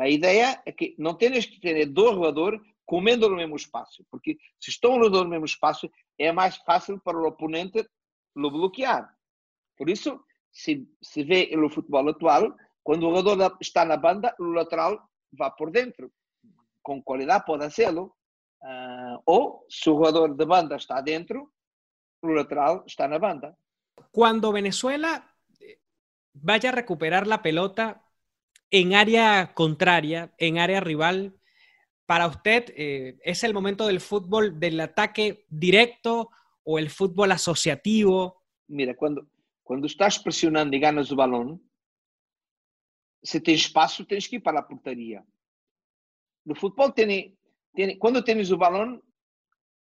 A ideia é que não tens que ter dois jogadores comendo no mesmo espaço, porque se estão os dois no mesmo espaço, é mais fácil para o oponente lo bloquear. Por isso, se, se vê no futebol atual, quando o jogador está na banda, o lateral vai por dentro. Com qualidade pode fazê-lo. Uh, ou, se o jogador de banda está dentro, o lateral está na banda. Cuando Venezuela eh, vaya a recuperar la pelota en área contraria, en área rival, para usted, eh, ¿es el momento del fútbol del ataque directo o el fútbol asociativo? Mira, cuando, cuando estás presionando y ganas el balón, si tienes espacio, tienes que ir para la portería. No fútbol, tiene, tiene, cuando tienes el balón,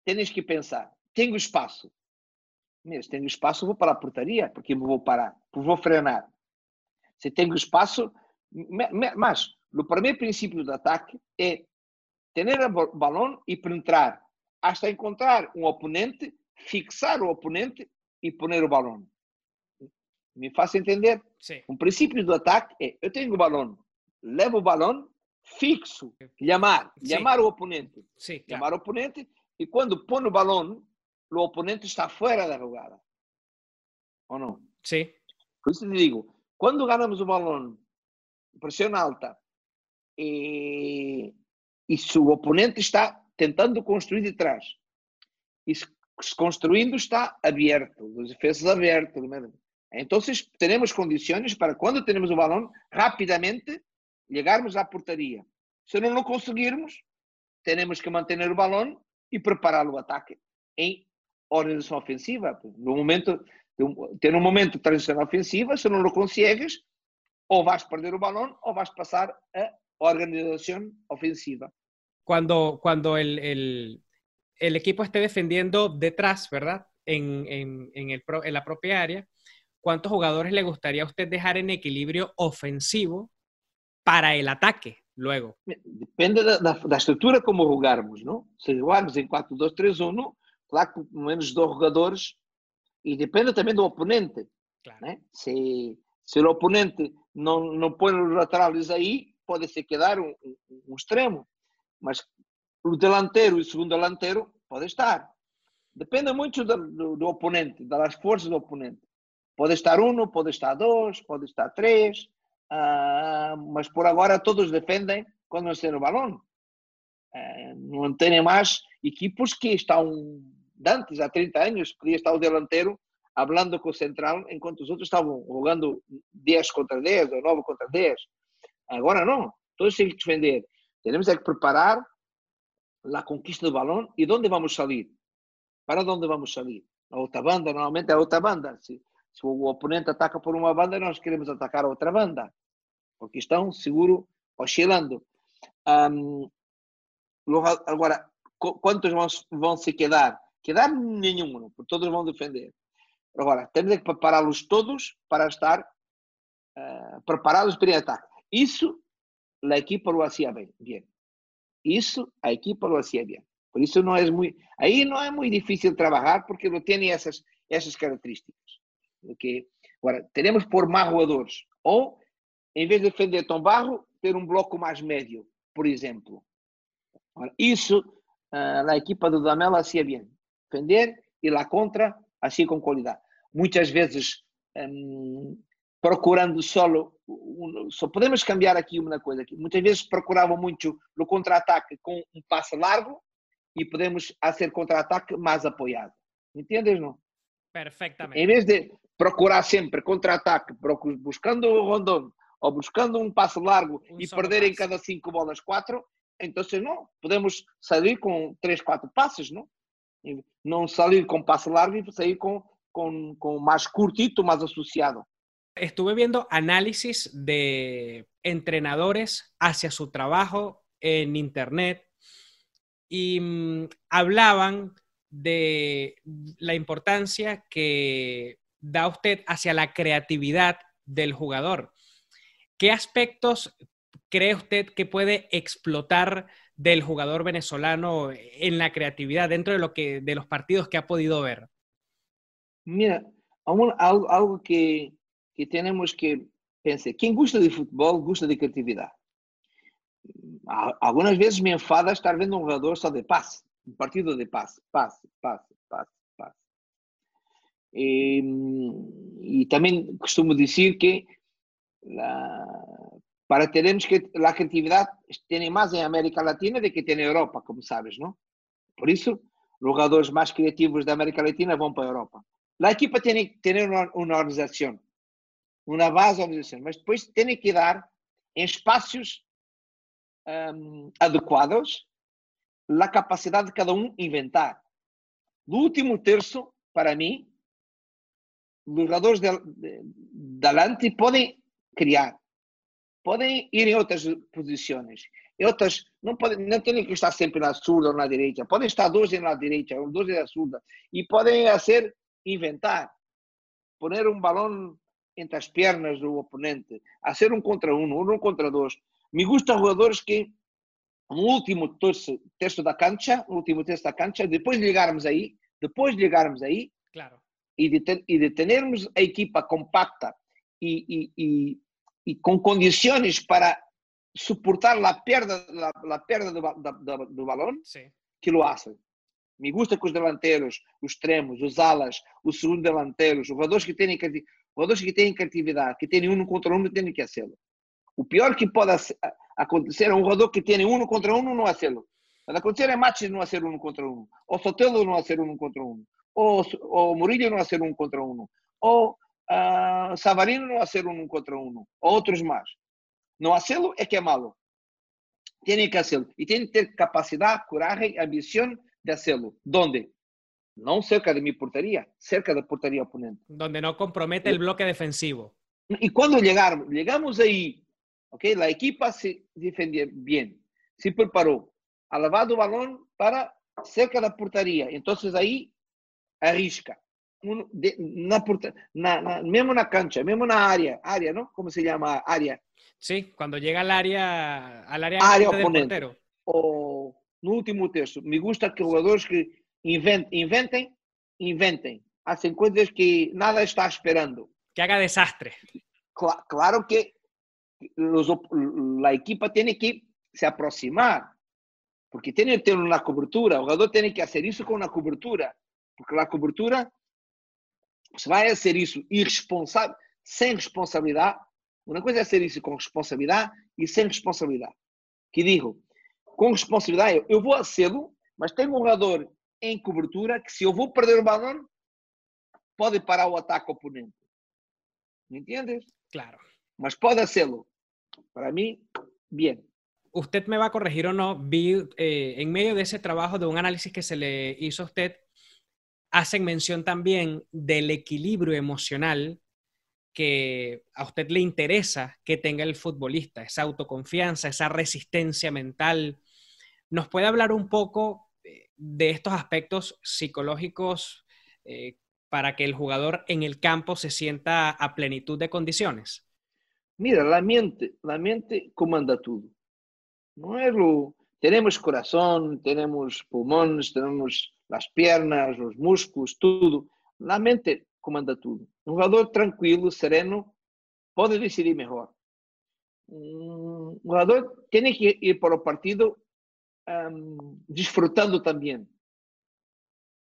tienes que pensar, tengo espacio, se tenho espaço, vou para a portaria, porque vou parar, vou frenar. Se tenho espaço, mas o primeiro princípio do ataque é ter o balão e penetrar hasta encontrar um oponente, fixar o oponente e pôr o balão. Me faz entender? Sim. Um princípio do ataque é: eu tenho o balão, levo o balão, fixo, chamar, chamar o oponente, Sim, claro. chamar o oponente, e quando põe o balão, o oponente está fora da jogada. Ou não? Sim. Por isso te digo, quando ganhamos o balão, pressão alta, e, e se o oponente está tentando construir de trás, e se, se construindo está aberto, os defesas abertos, então teremos condições para quando temos o balão, rapidamente chegarmos à portaria. Se não o conseguirmos, teremos que manter o balão e preparar o ataque em organização ofensiva. No momento, ter um momento de transição ofensiva, se não o consegues, ou vais perder o balão ou vais passar a organização ofensiva. Cuando, cuando el, el, el equipo esté defendiendo detrás, ¿verdad? En, en, en, el, en la propia área, ¿cuántos jugadores le gustaría a usted dejar en equilibrio ofensivo para el ataque luego? Depende da, da, da estrutura como jogarmos, não? Se jogarmos em 4-2-3-1, claro que pelo menos dois jogadores, e depende também do oponente. Claro. Né? Se, se o oponente não, não põe os laterais aí, pode se quedar um, um, um extremo. Mas o delanteiro e o segundo delanteiro pode estar. Depende muito do, do, do, oponente, das forças do oponente. Pode estar um, pode estar dois, pode estar três, uh, mas por agora todos defendem quando tem o balão. Uh, não tem mais equipos que estão antes, há 30 anos, podia estar o delanteiro falando com o central, enquanto os outros estavam jogando 10 contra 10 ou 9 contra 10. Agora não, todos têm que defender. Temos que preparar a conquista do balão e de onde vamos sair. Para onde vamos sair? A outra banda, normalmente é a outra banda. Se, se o oponente ataca por uma banda, nós queremos atacar a outra banda, porque estão, seguro, oscilando. Um, agora, quantos vão, vão se quedar? Quedar nenhum, porque todos vão defender. Agora, temos que prepará-los todos para estar uh, preparados para o ataque. Isso a equipa lo hacía bem. Isso a equipa lo hacía bien. Por isso não é muito, aí não é muito difícil trabalhar porque não tem essas essas características. Okay? Agora, teremos por mais jogadores ou em vez de defender tão barro, ter um bloco mais médio, por exemplo. Agora, isso uh, a equipa do Damel hacía bem. Defender e lá contra, assim com qualidade. Muitas vezes um, procurando solo, só podemos cambiar aqui uma coisa, aqui. muitas vezes procuravam muito no contra-ataque com um passe largo e podemos fazer contra-ataque mais apoiado. Entendes, não? Perfeitamente. Em vez de procurar sempre contra-ataque, buscando o rondão ou buscando um passe largo um e perder passe. em cada cinco bolas quatro, então não, podemos sair com três, quatro passes, não? Não sair com passe largo e sair com, com, com mais curtito, mais associado. Estuve viendo análisis de entrenadores hacia su trabajo en Internet y mmm, hablaban de la importancia que da usted hacia la creatividad del jugador. ¿Qué aspectos cree usted que puede explotar del jugador venezolano en la creatividad dentro de, lo que, de los partidos que ha podido ver? Mira, algo, algo que, que, tenemos que pensar. Quien gusta de fútbol, gusta de creatividad. Algunas veces me enfada estar viendo un jugador só de paz, un partido de paz, paz, paz, paz, paz. Y, y también costumo decir que la, para termos que a criatividade tem mais em América Latina do que tem na Europa, como sabes, não? Por isso, jogadores mais criativos da América Latina vão para a Europa. A equipa tem que ter uma, uma organização, uma base organização, mas depois tem que dar em espaços um, adequados a capacidade de cada um inventar. No último terço, para mim, os jogadores de, de, de, de podem criar. Podem ir em outras posições. Em outras, não, podem, não têm que estar sempre na surda ou na direita. Podem estar dois na direita, ou dois na surda. E podem fazer, inventar. Poner um balão entre as pernas do oponente. Fazer um contra um, um contra dois. Me gustam jogadores que no último terço, terço da cancha, no último terço da cancha, depois de chegarmos aí, depois de chegarmos aí, claro. e, de, e de termos a equipa compacta e, e, e, e com condições para suportar a perda, la, la perda do, sí. que lo hacen. Me gusta que os delanteros, os extremos, os alas, os segundo delanteros, os jogadores que têm jogadores que têm criatividade, que têm um contra um, têm que fazê-lo. O pior que pode acontecer é um jogador que tem um contra um não fazê-lo. Pode acontecer é Matos não fazer um contra um, ou Sotelo não fazer um contra um, ou, ou Murillo não fazer um contra um, ou uh, Savarino não hacer um contra um, outros mais. Não hacê-lo é que é malo. Tem que hacê-lo. E tem que ter capacidade, coragem, ambição de hacê-lo. Donde? Não cerca de minha portaria, cerca da portaria oponente. Donde não compromete o bloque defensivo. E quando chegarmos, chegamos aí, ok? A equipa se defendeu bem, se preparou, ha levado o balão para cerca da portaria. Então aí arrisca de, na, na, na, mesmo na cancha, mesmo na área, área, ¿no? ¿Cómo se llama? Área. Sí, cuando llega al área, al área, área oponente. Del o no último terço. Me gusta que jogadores que inventem, inventem, inventem. Hacen coisas que nada está esperando. Que haga desastre. Cla claro que los, la equipa tiene que se aproximar, porque tiene que tener una cobertura. O jogador tem que fazer isso com uma cobertura, porque a cobertura se vai a ser isso irresponsável, sem responsabilidade, uma coisa é ser isso com responsabilidade e sem responsabilidade. Que digo, com responsabilidade, eu vou a cedo, mas tenho um jogador em cobertura que se eu vou perder o balão, pode parar o ataque oponente. ¿Me entiendes? Claro. Mas pode hacerlo. Para mí, bien. Usted me va a corregir o no, vi eh, en medio de ese trabajo de un análisis que se le hizo a usted, hacen mención también del equilibrio emocional que a usted le interesa que tenga el futbolista, esa autoconfianza, esa resistencia mental. ¿Nos puede hablar un poco eh, de estos aspectos psicológicos eh, para que el jugador en el campo se sienta a plenitud de condiciones? Mira, la mente, la mente comanda todo. No es lo... Tenemos corazón, tenemos pulmones, tenemos as pernas, os músculos, tudo. Na mente comanda tudo. Um jogador tranquilo, sereno, pode decidir melhor. Um jogador tem que ir para o partido um, disfrutando também.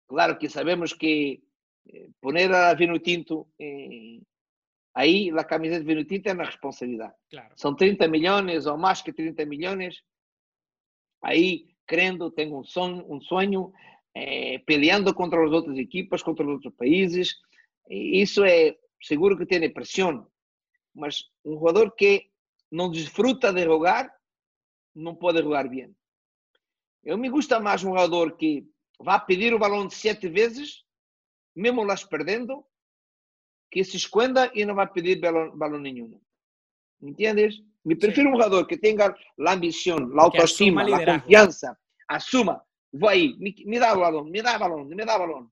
Claro que sabemos que eh, poner a Vino Tinto eh, aí, a camiseta de Vino Tinto é uma responsabilidade. Claro. São 30 milhões ou mais que 30 milhões. Aí, crendo, tenho um sonho, um sonho eh, peleando contra as outras equipas, contra os outros países. Isso é seguro que tem pressão. Mas um jogador que não desfruta de jogar, não pode jogar bem. Eu me gusta mais um jogador que vá pedir o balão sete vezes, mesmo las perdendo, que se esconda e não vai pedir balão, balão nenhum. Entendes? Me prefiro sí. um jogador que tenha a ambição, a autoestima, a confiança, assuma, vou aí, me, me dá o balão, me dá o balão, me dá o balão,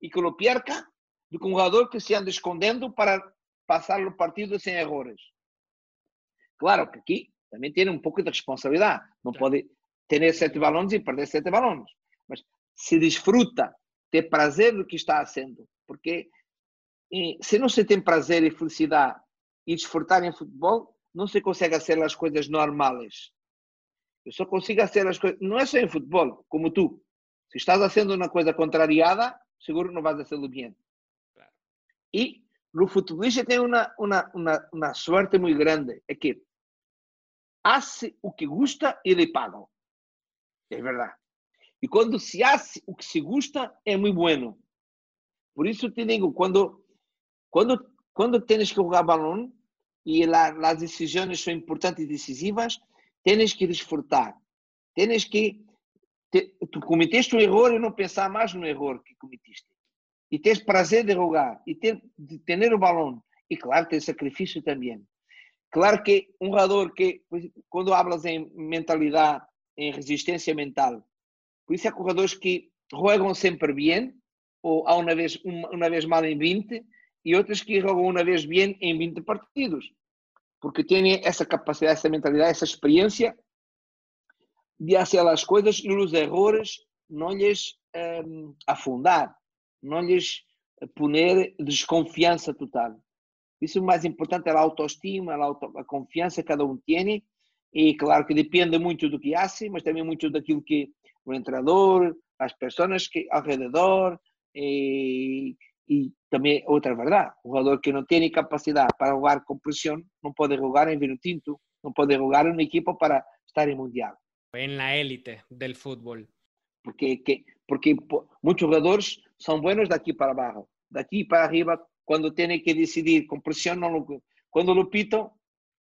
e que lo perca, do que um jogador que se anda escondendo para passar o partido sem erros. Claro que aqui também tem um pouco de responsabilidade. Não pode ter sete balões e perder sete balões. Mas se desfruta, ter prazer do que está fazendo. Porque se não se tem prazer e felicidade e desfrutar em futebol, não se consegue fazer as coisas normais. Eu só consigo fazer as coisas, não é só em futebol, como tu. Se estás fazendo uma coisa contrariada, seguro não vais fazê-lo bem. E no futebolista tem uma, uma, uma, uma sorte muito grande, é que hace o que gusta e lhe pagam. É verdade. E quando se hace o que se gusta, é muito bueno. Por isso te digo, quando, quando, quando tens que jogar balão e as decisões são importantes e decisivas, tens que desfrutar. Tens que. Te, tu cometeste um erro e não pensar mais no erro que cometiste. E tens prazer de jogar e ter, de ter o balão. E claro, tem sacrifício também. Claro que um jogador que, quando hablas em mentalidade, em resistência mental, por isso há jogadores que jogam sempre bem, ou há uma vez, uma, uma vez mal em 20, e outros que jogam uma vez bem em 20 partidos, porque têm essa capacidade, essa mentalidade, essa experiência de fazer as coisas e os erros não lhes um, afundar, não lhes poner desconfiança total. Isso é mais importante, é a autoestima, a, auto, a confiança que cada um tem. E claro que depende muito do que hace, mas também muito daquilo que o treinador, as pessoas que ao redor e, e também outra verdade, o jogador que não tem capacidade para jogar com pressão não pode jogar em vino tinto, não pode jogar em uma equipa para estar em mundial. En la élite del fútbol. Porque, que, porque muitos jogadores são buenos daqui para abaixo, daqui para arriba quando tem que decidir com pressão, não lo, quando lo pitam,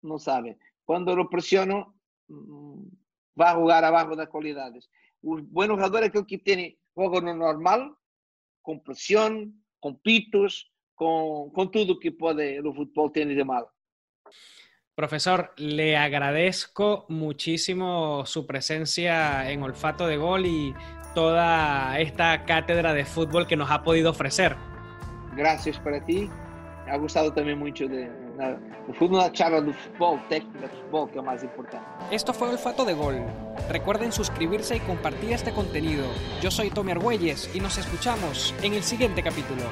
não sabe. Quando lo pressionam, mm, vai jogar abaixo das qualidades. O bom jogador é aquele que tem jogo no normal, com pressão, com pitos, com, con tudo que pode o futebol ter de mal. Profesor, le agradezco muchísimo su presencia en Olfato de Gol y toda esta cátedra de fútbol que nos ha podido ofrecer. graças para ti. Ha gostado também muito de, na, no fundo, una charla de futebol, técnica de futebol, que é o mais importante. Esto fue Olfato de Gol. Recuerden suscribirse y compartir este contenido. Yo soy Tommy Argüelles y nos escuchamos en el siguiente capítulo.